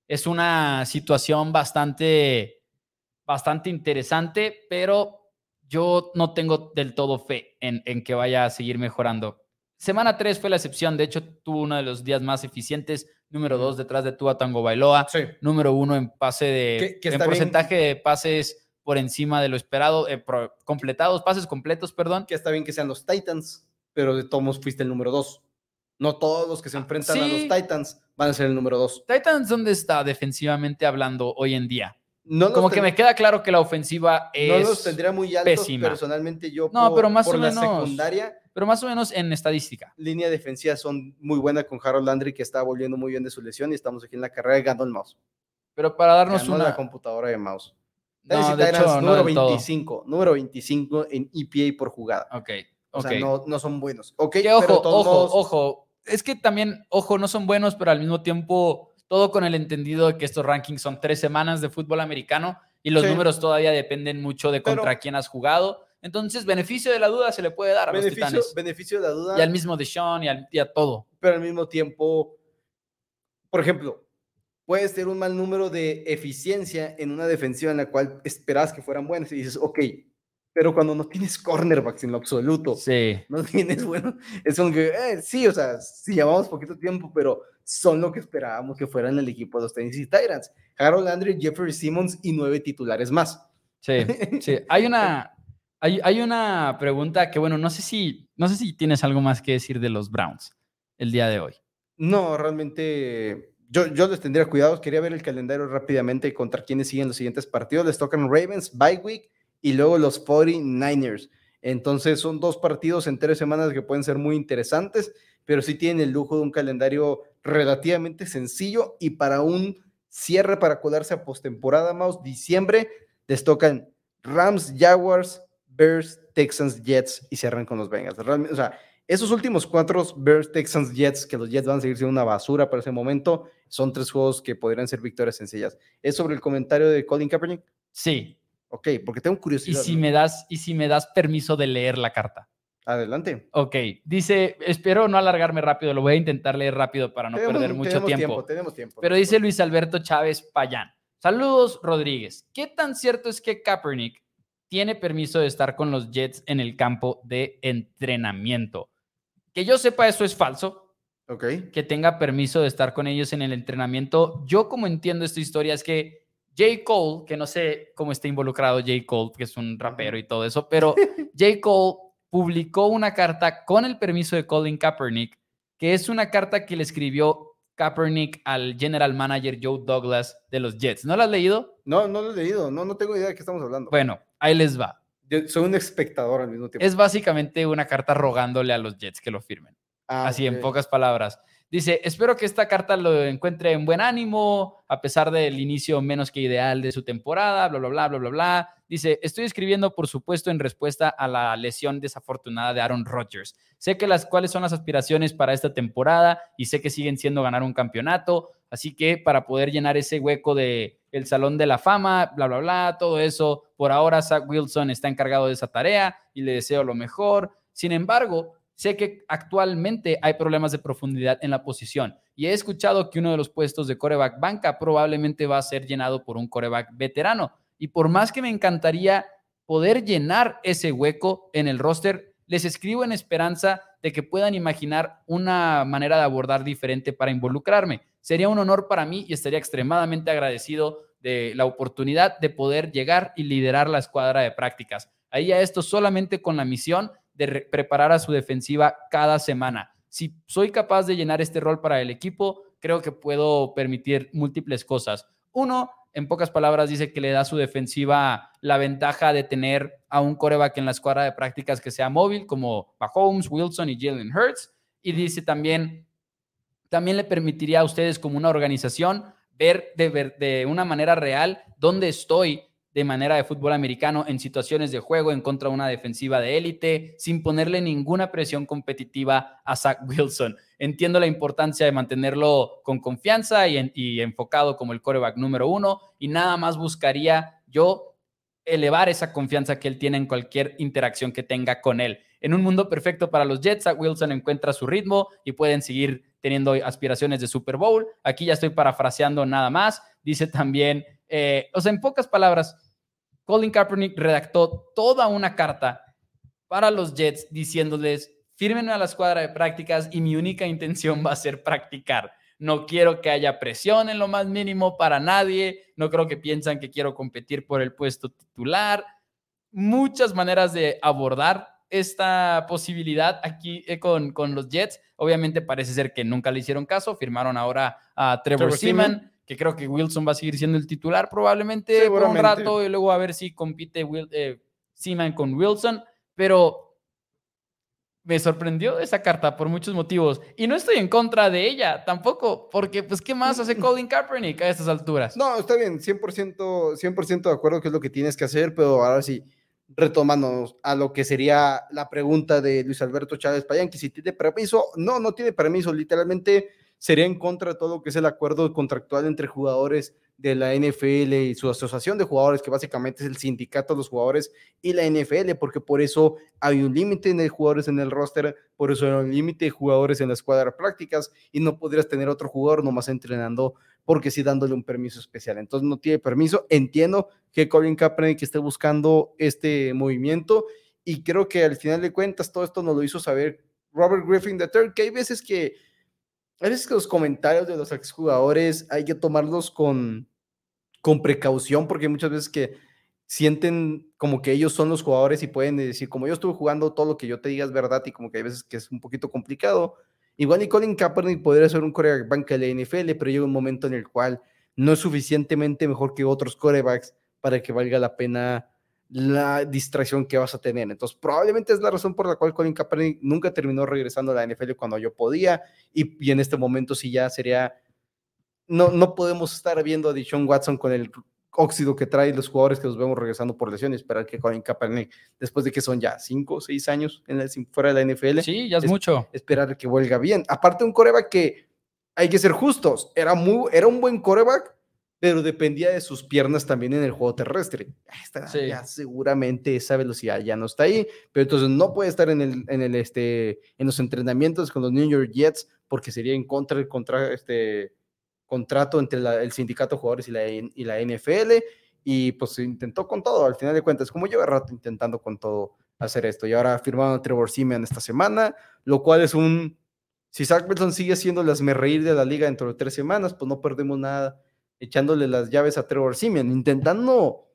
es una situación bastante bastante interesante, pero yo no tengo del todo fe en, en que vaya a seguir mejorando. Semana 3 fue la excepción, de hecho tuvo uno de los días más eficientes, número 2 detrás de Tua Tango Bailoa, número 1 en pase de en porcentaje de pases por encima de lo esperado, eh, completados, pases completos, perdón. Que está bien que sean los Titans, pero de todos fuiste el número 2. No todos los que se enfrentan a los Titans van a ser el número 2. Titans, ¿dónde está defensivamente hablando hoy en día? Como que me queda claro que la ofensiva es No los tendría muy altos personalmente yo no, pero más o menos, secundaria. Pero más o menos en estadística. Línea defensiva son muy buena con Harold Landry que está volviendo muy bien de su lesión y estamos aquí en la carrera de el mouse. Pero para darnos Ganó una... la computadora de mouse. No, de hecho, no número todo. 25, número 25 en EPA por jugada. Ok, O sea, no, no son buenos. Ok, Que ojo, todos ojo, modos, ojo. Es que también, ojo, no son buenos, pero al mismo tiempo, todo con el entendido de que estos rankings son tres semanas de fútbol americano y los Sí. números todavía dependen mucho de Pero- contra quién has jugado. Entonces, beneficio de la duda se le puede dar a los beneficio, titanes. beneficio de la duda. Y al mismo de Sean y, al- y a todo. pero al mismo tiempo, por ejemplo, puedes tener un mal número de eficiencia en una defensiva en la cual esperas que fueran buenas y dices, ok, pero cuando no tienes cornerbacks en lo absoluto, Sí. no tienes bueno, es como que, eh, sí, o sea, sí llevamos poquito tiempo, pero son lo que esperábamos que fueran el equipo de los Tennessee Titans. Harold Landry, Jeffrey Simmons y nueve titulares más. Sí, sí. Hay una, hay, hay una pregunta que, bueno, no sé si, no sé si tienes algo más que decir de los Browns el día de hoy. No, realmente yo, yo les tendría cuidado. Quería ver el calendario rápidamente contra quienes siguen los siguientes partidos. Les tocan Ravens, bye week y luego los 49ers. Entonces son dos partidos en tres semanas que pueden ser muy interesantes, pero sí tienen el lujo de un calendario relativamente sencillo y para un cierre para colarse a postemporada, Mouse, diciembre, les tocan Rams, Jaguars, Bears, Texans, Jets y cierran con los Bengals. Realmente, o sea, esos últimos cuatro Bears, Texans, Jets, que los Jets van a seguir siendo una basura para ese momento, son tres juegos que podrían ser victorias sencillas. ¿Es sobre el comentario de Colin Kaepernick? Sí. Ok, porque tengo Y curiosidad. si ¿no? me das, y si me das permiso de leer la carta. Adelante. Ok, dice, espero no alargarme rápido, lo voy a intentar leer rápido para no Tenemos- perder mucho tenemos tiempo. Tenemos tiempo. Pero dice Luis Alberto Chávez Payán. Saludos, Rodríguez. ¿Qué tan cierto es que Kaepernick tiene permiso de estar con los Jets en el campo de entrenamiento? Que yo sepa, eso es falso. Ok. Que tenga permiso de estar con ellos en el entrenamiento. Yo, como entiendo esta historia, es que J. Cole, que no sé cómo está involucrado J. Cole, que es un rapero y todo eso, pero J. Cole publicó una carta con el permiso de Colin Kaepernick, que es una carta que le escribió Kaepernick al general manager Joe Douglas de los Jets. ¿No la has leído? No, no lo he leído. No, no tengo idea de qué estamos hablando. Bueno, ahí les va. Yo soy un espectador al mismo tiempo. Es básicamente una carta rogándole a los Jets que lo firmen. Ah, Así en pocas palabras. Dice, espero que esta carta lo encuentre en buen ánimo, a pesar del inicio menos que ideal de su temporada, bla, bla, bla, bla, bla, bla. Dice, estoy escribiendo, por supuesto, en respuesta a la lesión desafortunada de Aaron Rodgers. Sé que las cuáles son las aspiraciones para esta temporada y sé que siguen siendo ganar un campeonato, así que para poder llenar ese hueco de el Salón de la Fama, bla, bla, bla, todo eso, por ahora Zach Wilson está encargado de esa tarea y le deseo lo mejor. Sin embargo, Sé que actualmente hay problemas de profundidad en la posición y he escuchado que uno de los puestos de coreback banca probablemente va a ser llenado por un coreback veterano. Y por más que me encantaría poder llenar ese hueco en el roster, les escribo en esperanza de que puedan imaginar una manera de abordar diferente para involucrarme. Sería un honor para mí y estaría extremadamente agradecido de la oportunidad de poder llegar y liderar la escuadra de prácticas. Ahí a esto solamente con la misión de preparar a su defensiva cada semana. Si soy capaz de llenar este rol para el equipo, creo que puedo permitir múltiples cosas. Uno, en pocas palabras, dice que le da a su defensiva la ventaja de tener a un coreback en la escuadra de prácticas que sea móvil, como Mahomes, Wilson y Jalen Hurts. Y dice también, también le permitiría a ustedes como una organización ver de, de una manera real dónde estoy de manera de fútbol americano en situaciones de juego en contra de una defensiva de élite, sin ponerle ninguna presión competitiva a Zach Wilson. Entiendo la importancia de mantenerlo con confianza y, en, y enfocado como el coreback número uno, y nada más buscaría yo elevar esa confianza que él tiene en cualquier interacción que tenga con él. En un mundo perfecto para los Jets, Zach Wilson encuentra su ritmo y pueden seguir teniendo aspiraciones de Super Bowl. Aquí ya estoy parafraseando nada más. Dice también, eh, o sea, en pocas palabras, Colin Kaepernick redactó toda una carta para los Jets diciéndoles, fírmenme a la escuadra de prácticas y mi única intención va a ser practicar. No quiero que haya presión en lo más mínimo para nadie. No creo que piensan que quiero competir por el puesto titular. Muchas maneras de abordar esta posibilidad aquí eh, con, con, los Jets. Obviamente parece ser que nunca le hicieron caso. Firmaron ahora a Trevor, Trevor Seaman, Seaman, que creo que Wilson va a seguir siendo el titular probablemente por un rato y luego a ver si compite Will, eh, Seaman con Wilson. Pero me sorprendió esa carta por muchos motivos. Y no estoy en contra de ella tampoco, porque pues ¿qué más hace Colin Kaepernick a estas alturas? No, está bien, 100%, 100 de acuerdo que es lo que tienes que hacer, pero ahora sí, retomando a lo que sería la pregunta de Luis Alberto Chávez Payán, que si tiene permiso, no, no tiene permiso, literalmente sería en contra de todo lo que es el acuerdo contractual entre jugadores de la NFL y su asociación de jugadores, que básicamente es el sindicato de los jugadores y la NFL, porque por eso hay un límite de jugadores en el roster, por eso hay un límite de jugadores en la escuadra de prácticas y no podrías tener otro jugador nomás entrenando porque sí dándole un permiso especial. Entonces no tiene permiso. Entiendo que Colin Kaepernick esté buscando este movimiento y creo que al final de cuentas todo esto nos lo hizo saber Robert Griffin III, que hay veces que hay veces que los comentarios de los exjugadores hay que tomarlos con, con precaución, porque muchas veces que sienten como que ellos son los jugadores y pueden decir, como yo estuve jugando, todo lo que yo te diga es verdad y como que hay veces que es un poquito complicado. Igual y Colin Kaepernick podría ser un coreback de la NFL, pero llega un momento en el cual no es suficientemente mejor que otros corebacks para que valga la pena la distracción que vas a tener. Entonces, probablemente es la razón por la cual Colin Kaepernick nunca terminó regresando a la NFL cuando yo podía y, y en este momento sí ya sería no, no podemos estar viendo a Dishon Watson con el óxido que trae los jugadores que los vemos regresando por lesiones, esperar que Colin Kaepernick, después de que son ya cinco o seis años en el, fuera de la NFL. Sí, ya es, mucho. Esperar que vuelva bien. Aparte, un coreback que hay que ser justos, era, muy, era un buen coreback, pero dependía de sus piernas también en el juego terrestre. Ya seguramente esa velocidad ya no está ahí, pero entonces no puede estar en, el, en, el, este, en los entrenamientos con los New York Jets porque sería en contra del contra, este, contrato entre el sindicato de jugadores y la, y la NFL y pues intentó con todo, al final de cuentas, como lleva rato intentando con todo hacer esto y ahora firmado a Trevor Simeon esta semana, lo cual es un, si Zach Wilson sigue siendo las me reír de la liga dentro de tres semanas, pues no perdemos nada echándole las llaves a Trevor Simeon, intentando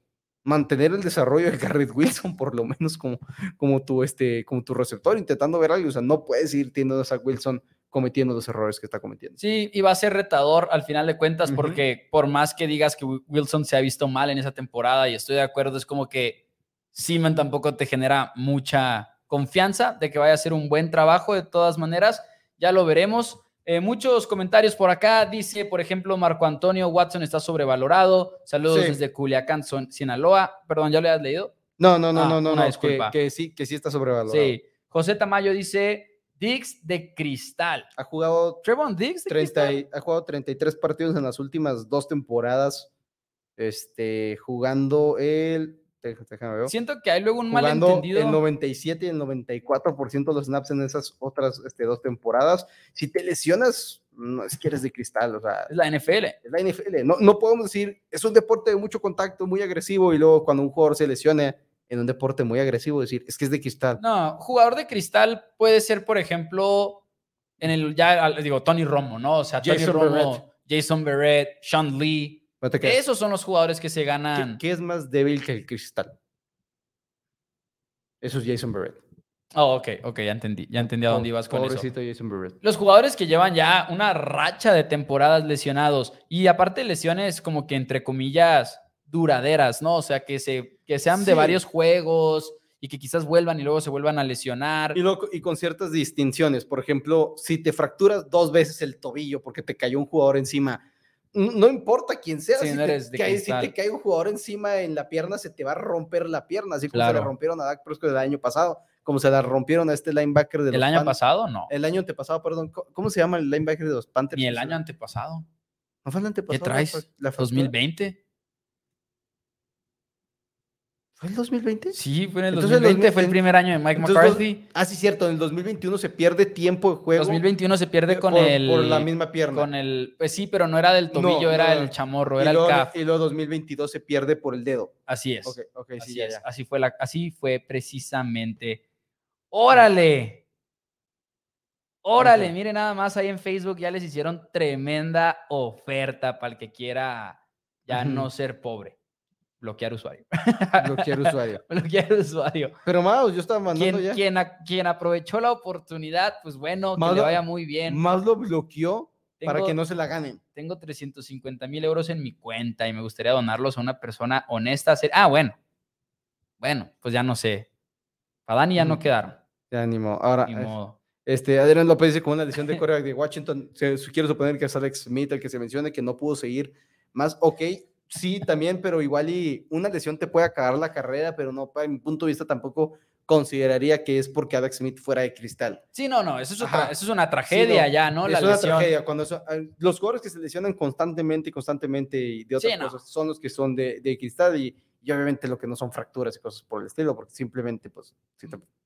mantener el desarrollo de Garrett Wilson, por lo menos como, como, tu, este, como tu receptor, intentando ver algo, o sea, no puedes ir teniendo a Zach Wilson cometiendo los errores que está cometiendo. Sí, y va a ser retador al final de cuentas, porque por más que digas que Wilson se ha visto mal en esa temporada, y estoy de acuerdo, es como que Simon tampoco te genera mucha confianza de que vaya a hacer un buen trabajo de todas maneras, ya lo veremos. Eh, muchos comentarios por acá, dice, por ejemplo, Marco Antonio Watson está sobrevalorado, saludos desde Culiacán, Sinaloa, perdón, ¿ya lo has leído? No, no, no, ah, no, no, no, que, que, sí, que sí está sobrevalorado. Sí, José Tamayo dice, Dix de cristal. Ha jugado. Trevon Dix de cristal. Ha jugado 33 partidos en las últimas dos temporadas. Este, jugando el. Déjame ver. Siento que hay luego un malentendido. El 97 y el 94% de los snaps en esas otras este, dos temporadas. Si te lesionas, no es que eres de cristal. O sea, es la NFL. Es la NFL. No, no podemos decir, es un deporte de mucho contacto, muy agresivo, y luego cuando un jugador se lesiona en un deporte muy agresivo, decir, es que es de cristal. No, jugador de cristal puede ser, por ejemplo, en el, ya digo, Tony Romo, ¿no? O sea, Tony Jason Romo, Jason Barrett, Sean Lee. Esos son los jugadores que se ganan. ¿Qué, es más débil que el cristal? Eso es Jason Barrett. Oh, ok, ok, ya entendí, ya entendí a dónde ibas con eso. Jason Barrett. Los jugadores que llevan ya una racha de temporadas lesionados y aparte lesiones como que entre comillas duraderas, ¿no? O sea, que, se, que sean de varios juegos y que quizás vuelvan y luego se vuelvan a lesionar. Y, y con ciertas distinciones. Por ejemplo, si te fracturas dos veces el tobillo porque te cayó un jugador encima, no importa quién sea, si, te, cae, si, te, cae, un jugador encima en la pierna, se te va a romper la pierna, así como se le rompieron a Dak Prescott el año pasado, como se la rompieron a este linebacker de los ¿El año pasado? No. El año antepasado, perdón. ¿Cómo se llama el linebacker de los Panthers? Ni el año antepasado. ¿No fue el antepasado? ¿Qué traes? La, 2020. ¿Fue el 2020? Sí, fue en el 2020, fue el primer año de Mike McCarthy. ah, sí, cierto, en el 2021 se pierde tiempo de juego. 2021 se pierde con el... Por la misma pierna. Con el... Pues sí, pero no era del tobillo, era el chamorro, era el calf. Y luego 2022 se pierde por el dedo. Así es. Ok, ok, así sí, es. Así fue, la, así fue precisamente. ¡Órale! Órale, mire nada más ahí en Facebook ya les hicieron tremenda oferta para el que quiera ya no ser pobre. Bloquear usuario. Bloquear usuario. Bloquear usuario. Pero más, yo estaba mandando ya. Quien, quien, aprovechó la oportunidad, pues bueno, que le vaya muy bien. Más lo bloqueó para que no se la ganen. Tengo 350 mil euros en mi cuenta y me gustaría donarlos a una persona honesta. Ah, bueno. Bueno, pues ya no sé. Para Dani ya no quedaron. Ya ánimo. Ahora, este, Adrián López dice con una lesión de coreback de Washington, quiero suponer que es Alex Smith el que se mencione que no pudo seguir más. Ok, sí, también, pero igual y una lesión te puede acabar la carrera, pero no, para mi punto de vista tampoco consideraría que es porque Alex Smith fuera de cristal. Sí, no, no, eso es, otra, eso es una tragedia ya, ¿no? Es una tragedia. Cuando los jugadores que se lesionan constantemente y constantemente y de otras cosas son los que son de, de cristal y, y, obviamente lo que no son fracturas y cosas por el estilo, porque simplemente, pues.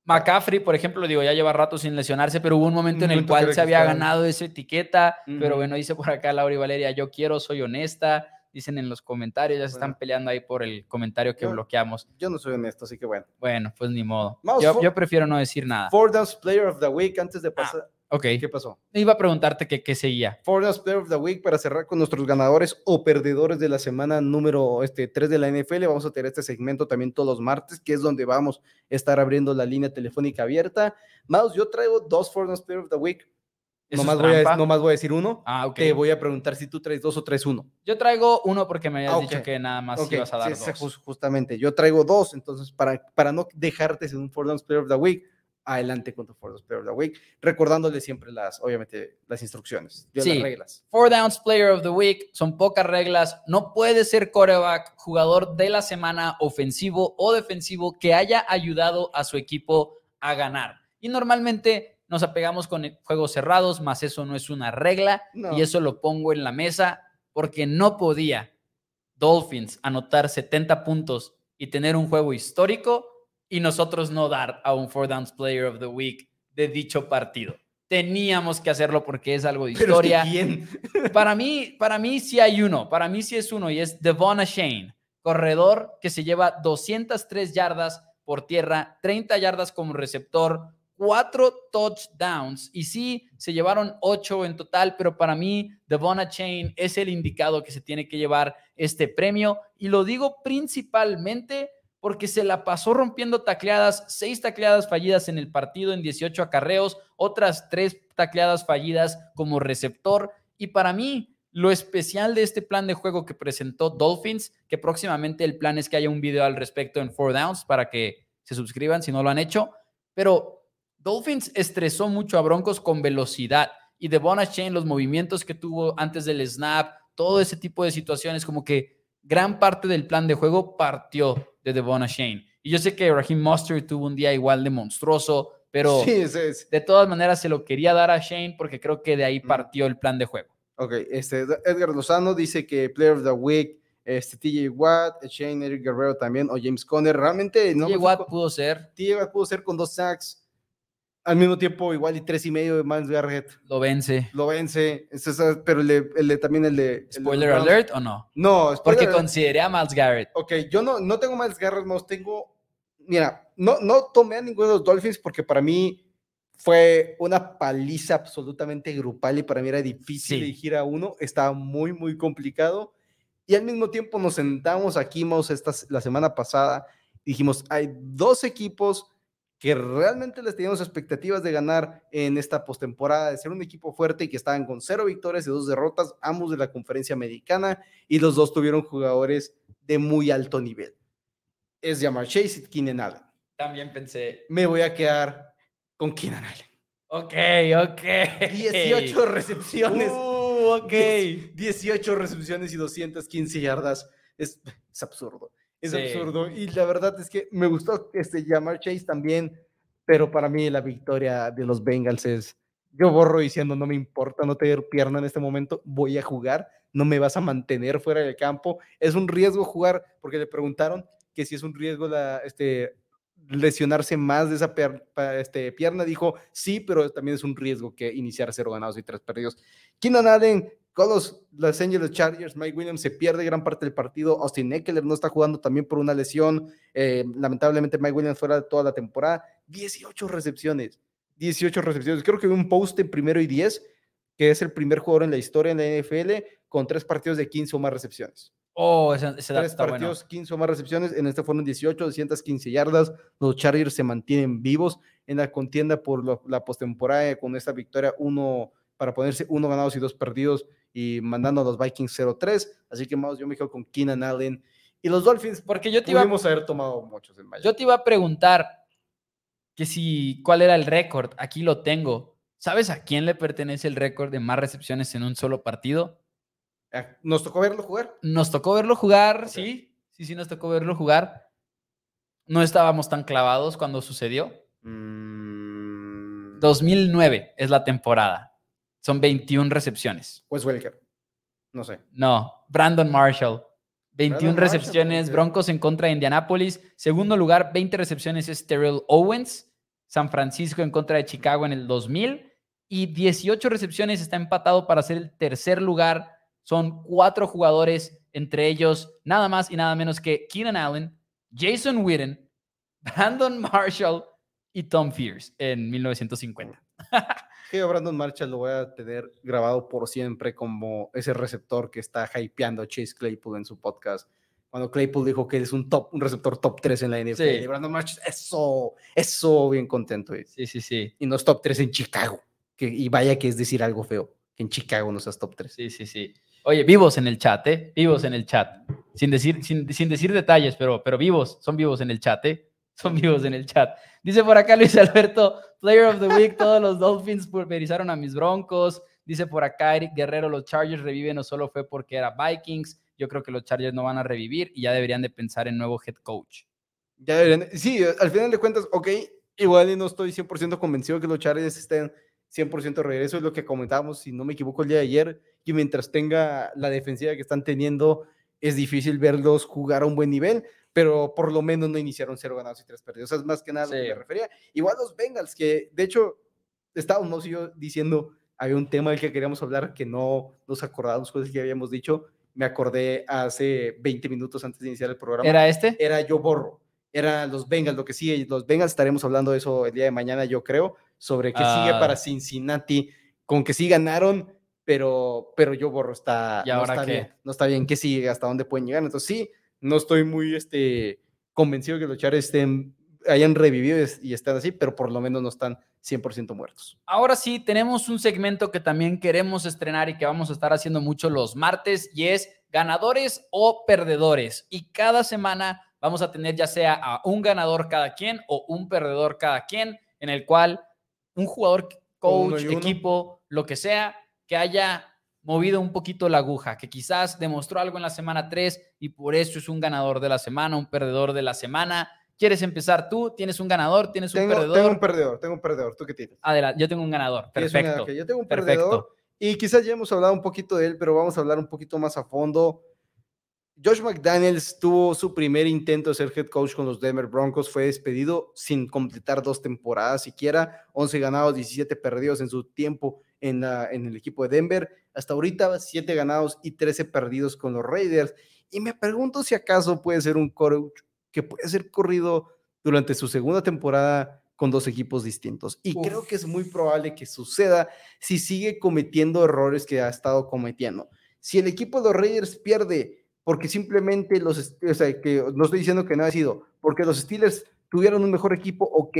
McCaffrey, por ejemplo, digo, ya lleva rato sin lesionarse, pero hubo un momento en el cual se había ganado esa etiqueta, pero bueno, dice por acá Laura y Valeria, yo quiero, soy honesta dicen en los comentarios, ya se están peleando ahí por el comentario que bloqueamos. Yo no soy honesto, así que bueno. Bueno, pues ni modo. yo, prefiero no decir nada. Four Downs Player of the Week, antes de ah, pasar. ok. ¿Qué pasó? Iba a preguntarte qué, qué seguía. Four Downs Player of the Week para cerrar con nuestros ganadores o perdedores de la semana número este, 3 de la NFL. Vamos a tener este segmento también todos los martes, que es donde vamos a estar abriendo la línea telefónica abierta. Mouse, yo traigo dos Four Downs Player of the Week no más, voy a, voy a decir uno. Ah, ok. Te voy a preguntar si tú traes dos o traes uno. Yo traigo uno porque me habías ah, dicho que nada más ibas a dar dos. justamente, yo traigo dos, entonces para, para no dejarte sin un Four Downs Player of the Week, adelante con tu Four Downs Player of the Week, recordándole siempre las, obviamente, las instrucciones, las reglas. Four Downs Player of the Week son pocas reglas, no puede ser coreback, jugador de la semana, ofensivo o defensivo, que haya ayudado a su equipo a ganar. Y normalmente nos apegamos con juegos cerrados, más eso no es una regla y eso lo pongo en la mesa porque no podía Dolphins anotar 70 puntos y tener un juego histórico y nosotros no dar a un Four Downs Player of the Week de dicho partido. Teníamos que hacerlo porque es algo de historia. ¿quién? Para mí, para mí sí hay uno, para mí sí es uno y es Devon Shane, corredor que se lleva 203 yardas por tierra, 30 yardas como receptor, cuatro touchdowns. Y sí, se llevaron ocho en total, pero para mí Devona Chain es el indicado que se tiene que llevar este premio. Y lo digo principalmente porque se la pasó rompiendo tacleadas, seis tacleadas fallidas en el partido en 18 acarreos, otras tres tacleadas fallidas como receptor. Y para mí lo especial de este plan de juego que presentó Dolphins, que próximamente el plan es que haya un video al respecto en Four Downs para que se suscriban si no lo han hecho, pero Dolphins estresó mucho a Broncos con velocidad y de Chain, los movimientos que tuvo antes del snap, todo ese tipo de situaciones, como que gran parte del plan de juego partió de Devon Shane. Y yo sé que Raheem Mustard tuvo un día igual de monstruoso, pero de todas maneras se lo quería dar a Shane porque creo que de ahí partió el plan de juego. Ok, este, Edgar Lozano dice que Player of the Week, este, TJ Watt, Shane, Eric Guerrero también, o James Conner. Realmente no. TJ Watt pudo ser. TJ Watt pudo ser con dos sacks al mismo tiempo igual y tres y medio de Miles Garrett. Lo vence. Lo vence. pero el de, también el de... ¿Spoiler alert o no? No, Porque consideré a Miles Garrett. Ok, yo no, no tengo Miles Garrett, más tengo... Mira, no, no tomé a ninguno de los Dolphins porque para mí fue una paliza absolutamente grupal y para mí era difícil elegir a uno. Estaba muy, muy complicado. Y al mismo tiempo nos sentamos aquí, esta, la semana pasada. Dijimos, hay dos equipos que realmente les teníamos expectativas de ganar en esta postemporada, de ser un equipo fuerte y que estaban con cero victorias y dos derrotas, ambos de la conferencia americana, y los dos tuvieron jugadores de muy alto nivel. Es Jamar Chase y Keenan Allen. También pensé. Me voy a quedar con Keenan Allen. Ok, ok. 18 recepciones. Uh, ok. 18 recepciones y 215 yardas. Es, es absurdo. Es absurdo. Y la verdad es que me gustó este llamar Chase también, pero para mí la victoria de los Bengals es, yo borro diciendo, no me importa no tener pierna en este momento, voy a jugar, no me vas a mantener fuera del campo. Es un riesgo jugar, porque le preguntaron que si es un riesgo la, este, lesionarse más de esa este, pierna, dijo sí, pero también es un riesgo que iniciar cero ganados y tres perdidos. Keenan Allen con los Los Angeles Chargers, Mike Williams se pierde gran parte del partido. Austin Eckler no está jugando también por una lesión. Eh, lamentablemente, Mike Williams fuera de toda la temporada. 18 recepciones. 18 recepciones. Creo que un post en primero y 10, que es el primer jugador en la historia en la NFL con tres partidos de 15 o más recepciones. Oh, ese, ese Tres partidos, 15 o más recepciones. En este fueron 18, 215 yardas. Los Chargers se mantienen vivos en la contienda por la postemporada con esta victoria 1 para ponerse uno ganados y dos perdidos y mandando a los Vikings 0-3. Así que más yo me quedo con Keenan Allen y los Dolphins. Porque yo te iba a haber tomado muchos en Yo te iba a preguntar, que si, ¿cuál era el récord? Aquí lo tengo. ¿Sabes a quién le pertenece el récord de más recepciones en un solo partido? Ah, ¿Nos tocó verlo jugar? Nos tocó verlo jugar, sí. Sí, sí, nos tocó verlo jugar. No estábamos tan clavados cuando sucedió. 2009 mm. es la temporada. Son 21 recepciones. Pues Welker. No sé. No, Brandon Marshall. 21 recepciones, Broncos en contra de Indianapolis. Segundo lugar, 20 recepciones es Terrell Owens. San Francisco en contra de Chicago en el 2000. Y 18 recepciones está empatado para ser el tercer lugar. Son cuatro jugadores, entre ellos nada más y nada menos que Keenan Allen, Jason Witten, Brandon Marshall y Tom Fierce en 1950. a Brandon Marshall lo voy a tener grabado por siempre como ese receptor que está hypeando a Chase Claypool en su podcast. Cuando Claypool dijo que es un top, un receptor top 3 en la NFL. Sí. Brandon Marshall, eso, eso, bien contento. Sí, sí, sí. Y no es top 3 en Chicago. Que, y vaya que es decir algo feo, que en Chicago no seas top 3. Sí, sí, sí. Oye, vivos en el chat, ¿eh? Vivos en el chat. Sin decir, sin, sin decir detalles, pero, pero vivos, son vivos en el chat, ¿eh? Son vivos en el chat. Dice por acá Luis Alberto, Player of the Week, todos los Dolphins pulverizaron a mis Broncos. Dice por acá Eric Guerrero, los Chargers reviven no solo fue porque era Vikings. Yo creo que los Chargers no van a revivir y ya deberían de pensar en nuevo head coach. Ya deberían, sí, al final de cuentas, ok, igual no estoy 100% convencido que los Chargers estén 100% regreso, es lo que comentábamos, si no me equivoco, el día de ayer, y mientras tenga la defensiva que están teniendo, es difícil verlos jugar a un buen nivel pero por lo menos no iniciaron cero ganados y tres perdidos. es más que nada lo que me refería. Igual los Bengals, que de hecho estábamos yo diciendo, había un tema del que queríamos hablar que no nos acordábamos, cosas que habíamos dicho. Me acordé hace 20 minutos antes de iniciar el programa. ¿Era este? Era yo borro. Era los Bengals, lo que sigue. Los Bengals estaremos hablando de eso el día de mañana, yo creo, sobre qué sigue para ah. Cincinnati, con que sí ganaron, pero, pero yo borro está, no está bien. No está bien, qué sigue, hasta dónde pueden llegar. Entonces sí, no estoy muy este, convencido que los Chargers estén, hayan revivido y estén así, pero por lo menos no están 100% muertos. Ahora sí, tenemos un segmento que también queremos estrenar y que vamos a estar haciendo mucho los martes y es ganadores o perdedores. Y cada semana vamos a tener ya sea a un ganador cada quien o un perdedor cada quien, en el cual un jugador, coach, equipo, lo que sea, que haya movido un poquito la aguja, que quizás demostró algo en la semana 3 y por eso es un ganador de la semana, un perdedor de la semana. ¿Quieres empezar tú? ¿Tienes un ganador? ¿Tienes un perdedor? Tengo un perdedor, tengo un perdedor. ¿Tú qué tienes? Adelante, yo tengo un ganador. Perfecto. yo tengo un perdedor. Y quizás ya hemos hablado un poquito de él, pero vamos a hablar un poquito más a fondo. Josh McDaniels tuvo su primer intento de ser head coach con los Denver Broncos, fue despedido sin completar dos temporadas siquiera, 11 ganados, 17 perdidos en su tiempo en, la, en el equipo de Denver. Hasta ahorita, 7 ganados y 13 perdidos con los Raiders. Y me pregunto si acaso puede ser un coach que puede ser corrido durante su segunda temporada con dos equipos distintos. Y creo que es muy probable que suceda si sigue cometiendo errores que ha estado cometiendo. Si el equipo de los Raiders pierde porque simplemente los, o sea, que no estoy diciendo que no ha sido, porque los Steelers tuvieron un mejor equipo, ok,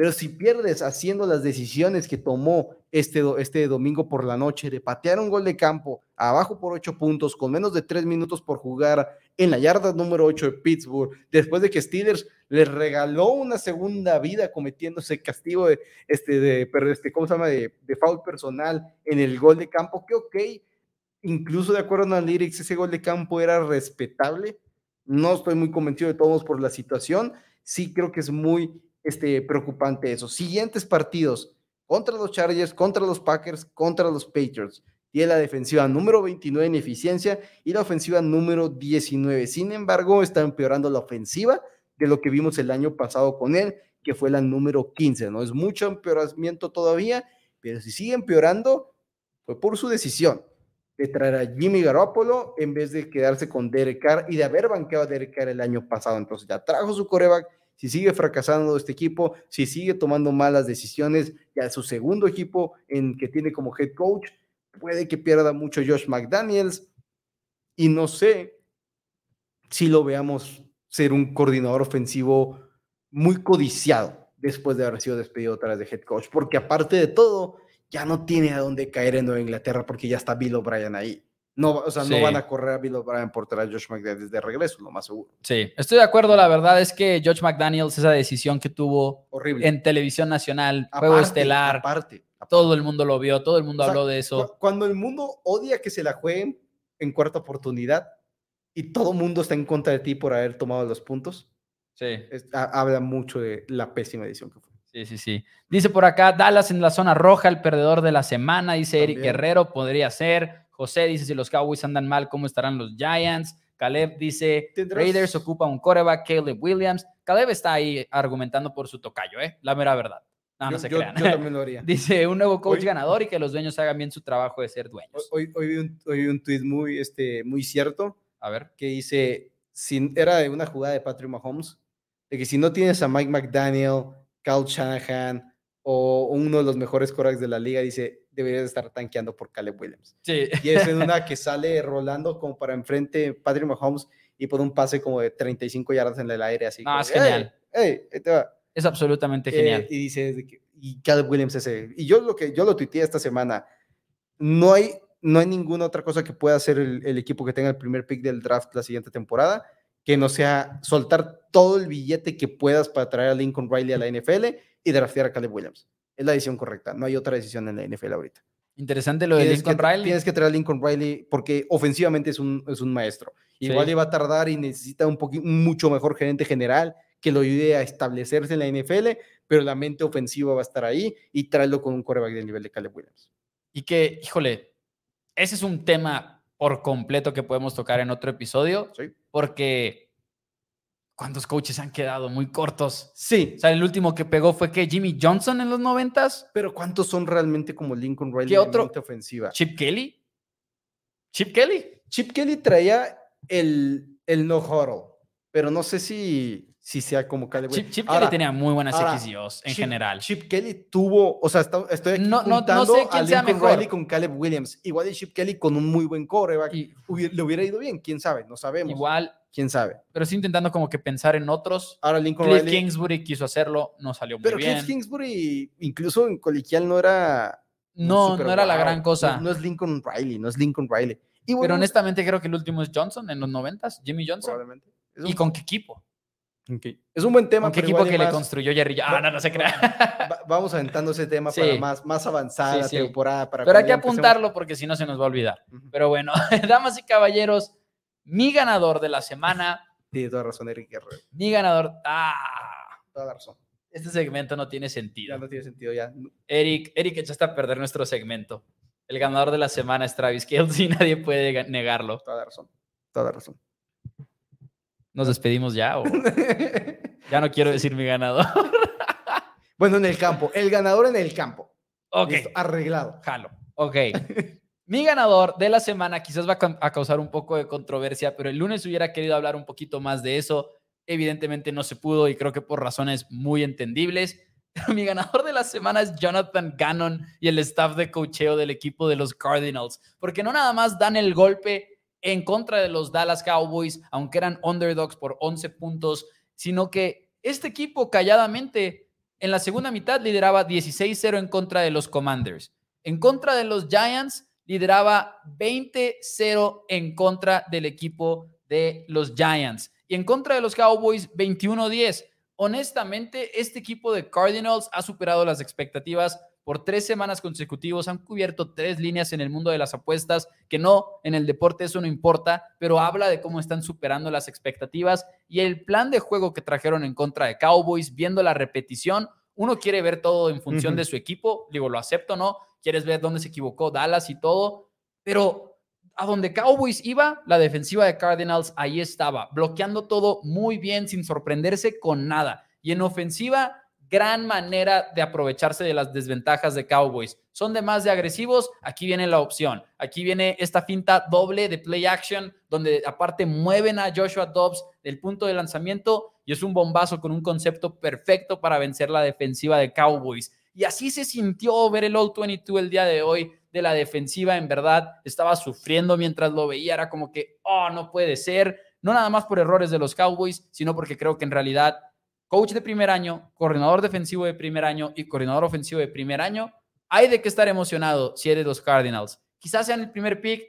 pero si pierdes haciendo las decisiones que tomó este, este domingo por la noche de patear un gol de campo abajo por ocho puntos con menos de tres minutos por jugar en la yarda número ocho de Pittsburgh, después de que Steelers les regaló una segunda vida cometiendo ese castigo de, este, de, este, ¿cómo se llama? De, de foul personal en el gol de campo, que ok, incluso de acuerdo a Lyrics, ese gol de campo era respetable. No estoy muy convencido de todos por la situación. Sí creo que es muy este, preocupante eso. Siguientes partidos contra los Chargers, contra los Packers, contra los Patriots. Tiene la defensiva número 29 en eficiencia y la ofensiva número 19. Sin embargo, está empeorando la ofensiva de lo que vimos el año pasado con él, que fue la número 15. No es mucho empeoramiento todavía, pero si sigue empeorando, fue por su decisión de traer a Jimmy Garoppolo en vez de quedarse con Derek Carr y de haber banqueado a Derek Carr el año pasado. Entonces ya trajo su coreback si sigue fracasando este equipo, si sigue tomando malas decisiones, ya su segundo equipo en que tiene como head coach, puede que pierda mucho Josh McDaniels. Y no sé si lo veamos ser un coordinador ofensivo muy codiciado después de haber sido despedido otra de head coach, porque aparte de todo, ya no tiene a dónde caer en Nueva Inglaterra porque ya está Bill O'Brien ahí No, o sea, no van a correr a Bill O'Brien por traer a Josh McDaniels de regreso, lo más seguro. Sí, estoy de acuerdo. La verdad es que Josh McDaniels, esa decisión que tuvo Horrible. en televisión nacional, juego estelar, aparte, todo el mundo lo vio, todo el mundo habló de eso. Cuando el mundo odia que se la jueguen en cuarta oportunidad y todo el mundo está en contra de ti por haber tomado los puntos, sí. habla mucho de la pésima edición que fue. Sí, sí, sí. Dice por acá, Dallas en la zona roja, el perdedor de la semana, dice Eric Guerrero, podría ser. José dice, si los Cowboys andan mal, ¿cómo estarán los Giants? Caleb dice, Raiders ocupa un coreback, Caleb Williams. Caleb está ahí argumentando por su tocayo, ¿eh? La mera verdad. No, no se crean. Yo también lo haría. dice, un nuevo coach ganador y que los dueños hagan bien su trabajo de ser dueños. Hoy, hoy, vi, un, hoy un tweet muy, este, muy cierto. A ver. Que dice, era de una jugada de Patrick Mahomes, de que si no tienes a Mike McDaniel, Kyle Shanahan o uno de los mejores corebacks de la liga, dice, deberías estar tanqueando por Caleb Williams. Sí. Y es en una que sale rolando como para enfrente Patrick Mahomes y por un pase como de 35 yardas en el aire, así. No, es genial. Es absolutamente genial. Eh, y dice, y Caleb Williams ese. Y yo lo que yo lo tuiteé esta semana, no hay, no hay ninguna otra cosa que pueda hacer el, el equipo que tenga el primer pick del draft la siguiente temporada que no sea soltar todo el billete que puedas para traer a Lincoln Riley a la NFL y draftear a Caleb Williams es la decisión correcta. No hay otra decisión en la NFL ahorita. Interesante lo de Lincoln Riley. Tienes que traer a Lincoln Riley porque ofensivamente es un, es un maestro. Igual iba a tardar y necesita un, poquito, mucho mejor gerente general que lo ayude a establecerse en la NFL, pero la mente ofensiva va a estar ahí y traerlo con un quarterback del nivel de Caleb Williams. Y que, híjole, ese es un tema por completo que podemos tocar en otro episodio, sí. porque ¿Cuántos coaches han quedado muy cortos? Sí. O sea, el último que pegó fue que Jimmy Johnson en los noventas. Pero ¿cuántos son realmente como Lincoln Riley ¿Qué otro? ofensiva? Chip Kelly. Chip Kelly. Chip Kelly traía el, el no huddle, pero no sé si, si sea como Caleb Chip, Chip Kelly tenía muy buenas XGOs en general. Chip Kelly tuvo, o sea, estoy aquí no, no, no sé quién a sea Lincoln Riley con Caleb Williams. Igual de Chip Kelly con un muy buen coreback. Y, le hubiera ido bien, quién sabe, no sabemos. Igual quién sabe. Pero sí intentando como que pensar en otros. Ahora Lincoln Cliff Kingsbury quiso hacerlo, no salió muy pero bien. Pero Cliff Kingsbury, incluso en colegial, no era. No, no era la gran cosa. No, es Lincoln Riley, no es Lincoln Riley. pero honestamente creo que el último es Johnson en los noventas, Jimmy Johnson. Probablemente. ¿Y con qué equipo? Es un buen tema. ¿Con qué equipo que le construyó Jerry? Ah, no, no se crea. vamos aventando ese tema para más, más avanzada temporada. Para pero hay que apuntarlo porque si no se nos va a olvidar. Pero bueno, damas y caballeros, mi ganador de la semana tiene toda razón, Eric Guerrero. Mi ganador. ¡Ah! Toda razón. Este segmento no tiene sentido. Ya no tiene sentido, ya. Eric, Eric echaste a perder nuestro segmento. El ganador de la semana es Travis Kelce y nadie puede negarlo. Toda razón. Toda razón. ¿Nos despedimos ya o...? ya no quiero decir mi ganador. bueno, en el campo. El ganador en el campo. Ok. arreglado. Jalo. Ok. Mi ganador de la semana quizás va a causar un poco de controversia, pero el lunes hubiera querido hablar un poquito más de eso. Evidentemente no se pudo y creo que por razones muy entendibles. Pero mi ganador de la semana es Jonathan Gannon y el staff de cocheo del equipo de los Cardinals, porque no nada más dan el golpe en contra de los Dallas Cowboys, aunque eran underdogs por 11 puntos, sino que este equipo calladamente en la segunda mitad lideraba 16-0 en contra de los Commanders. En contra de los Giants lideraba 20-0 en contra del equipo de los Giants. Y en contra de los Cowboys, 21-10. Honestamente, este equipo de Cardinals ha superado las expectativas por tres semanas consecutivas. Han cubierto tres líneas en el mundo de las apuestas, que no, en el deporte eso no importa, pero habla de cómo están superando las expectativas y el plan de juego que trajeron en contra de Cowboys, viendo la repetición. Uno quiere ver todo en función de su equipo, digo, lo acepto, ¿no? quieres ver dónde se equivocó Dallas y todo, pero a donde Cowboys iba, la defensiva de Cardinals ahí estaba, bloqueando todo muy bien, sin sorprenderse con nada. Y en ofensiva, gran manera de aprovecharse de las desventajas de Cowboys. Son de más de agresivos, aquí viene la opción. Aquí viene esta finta doble de play action, donde aparte mueven a Joshua Dobbs del punto de lanzamiento y es un bombazo con un concepto perfecto para vencer la defensiva de Cowboys. Y así se sintió ver el All 22 el día de hoy de la defensiva. En verdad, estaba sufriendo mientras lo veía. Era como que, oh, no puede ser. No nada más por errores de los Cowboys, sino porque creo que en realidad, coach de primer año, coordinador defensivo de primer año y coordinador ofensivo de primer año, hay de qué estar emocionado si eres los Cardinals. Quizás sean el primer pick,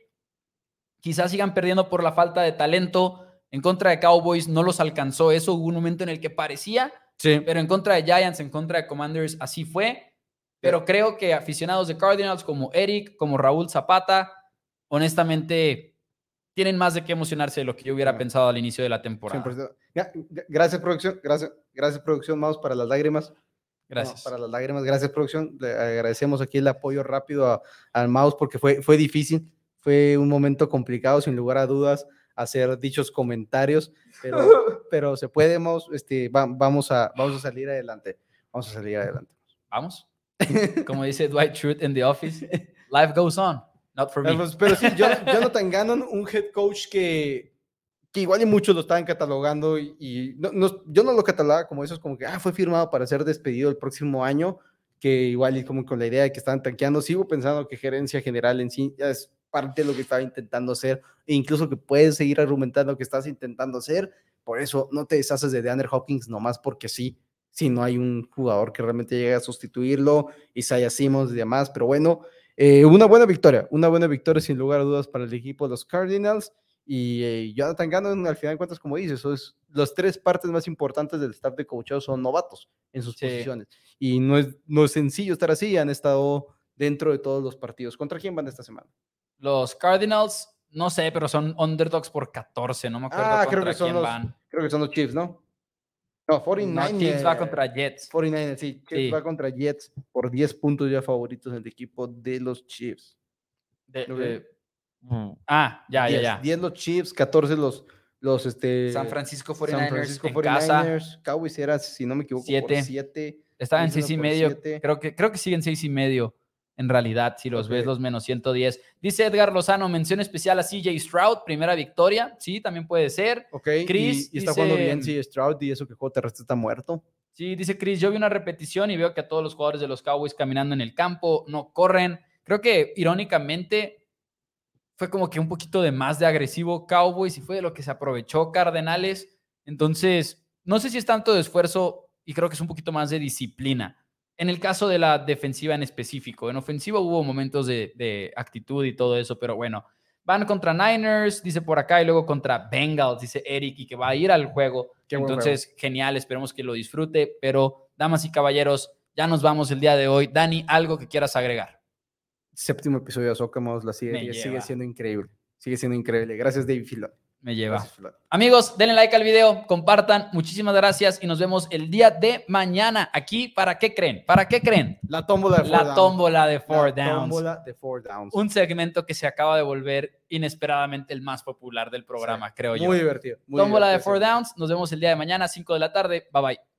Quizás sigan perdiendo por la falta de talento. En contra de Cowboys no los alcanzó eso. Hubo un momento en el que parecía, Sí. pero en contra de Giants, en contra de Commanders, así fue. Pero creo que aficionados de Cardinals como Eric, como Raúl Zapata, honestamente tienen más de qué emocionarse de lo que yo hubiera Ah. pensado al inicio de la temporada. 100%. Gra- gra- Gracias, producción. Gracias, gracias, producción. Vamos para las lágrimas. Gracias. No, para las lágrimas. Gracias, producción. Le agradecemos aquí el apoyo rápido a- al mouse porque fue, fue difícil. Fue un momento complicado, sin lugar a dudas, hacer dichos comentarios, pero, pero se puede, mouse. Este, va- vamos, a, vamos a salir adelante. Vamos a salir adelante. Vamos. Como dice Dwight Schrute en The Office, life goes on, not for me. Pero, pues, pero sí, Jon- Jonathan Gannon, un head coach que, que igual y muchos lo estaban catalogando y, y no, no- yo no lo catalogaba como eso, es como que ah, fue firmado para ser despedido el próximo año, que igual y como con la idea de que estaban tanqueando, sigo pensando que gerencia general en sí es parte de lo que estaba intentando hacer e incluso que puedes seguir argumentando que estás intentando hacer, por eso no te deshaces de DeAndre Hopkins nomás porque sí, si no hay un jugador que realmente llegue a sustituirlo, Isaiah Simmons y demás, pero bueno, eh, una buena victoria, una buena victoria sin lugar a dudas para el equipo de los Cardinals. Y eh, Jonathan Gannon, al final de cuentas, como dices, es, las tres partes más importantes del staff de coacheo son novatos en sus Sí. posiciones. Y no es, no es sencillo estar así, han estado dentro de todos los partidos. ¿Contra quién van esta semana? Los Cardinals, no sé, pero son underdogs por 14, no me acuerdo Ah, creo contra que son quién los van. Creo que son los Chiefs, ¿no? No, 49 No, Chiefs va contra Jets. 49 sí. Chiefs Sí. va contra Jets por 10 puntos ya favoritos del equipo de los Chiefs. De- Ok. de- ah, ya, ya, 10, ya. 10 los Chiefs, 14 los, los este, San Francisco 49ers San Francisco en casa. 49ers, Cowboys era, si no me equivoco, Siete. por 7. Estaba en Arizona seis y por medio. siete. Creo que, creo que siguen seis y medio en realidad, si los ves Ok. los menos 110. Dice Edgar Lozano, mención especial a CJ Stroud, primera victoria. Sí, también puede ser. Ok, Chris y, y está jugando dice- bien, sí, Stroud, y eso que juego terrestre está muerto. Sí, dice Chris, yo vi una repetición y veo que a todos los jugadores de los Cowboys caminando en el campo no corren. Creo que irónicamente fue como que un poquito de más de agresivo Cowboys y fue de lo que se aprovechó Cardenales. Entonces, no sé si es tanto de esfuerzo y creo que es un poquito más de disciplina. En el caso de la defensiva en específico, en ofensiva hubo momentos de, de actitud y todo eso, pero bueno, van contra Niners, dice por acá, y luego contra Bengals, dice Eric, y que va a ir al juego. Qué Entonces, genial, esperemos que lo disfrute, pero damas y caballeros, ya nos vamos el día de hoy. Dani, algo que quieras agregar. Séptimo episodio de Socamos, la serie sigue siendo increíble. Sigue siendo increíble. Gracias, David Filón. Me lleva. Gracias. Amigos, denle like al video, compartan, muchísimas gracias y nos vemos el día de mañana aquí. ¿Para qué creen? ¿Para qué creen? La tómbola de four La downs. tómbola de Four La Downs. tómbola de four downs. Un segmento que se acaba de volver inesperadamente el más popular del programa, creo yo. Muy divertido. Tómbola de Four. Downs. Nos vemos el día de mañana, 5 de la tarde. Bye bye.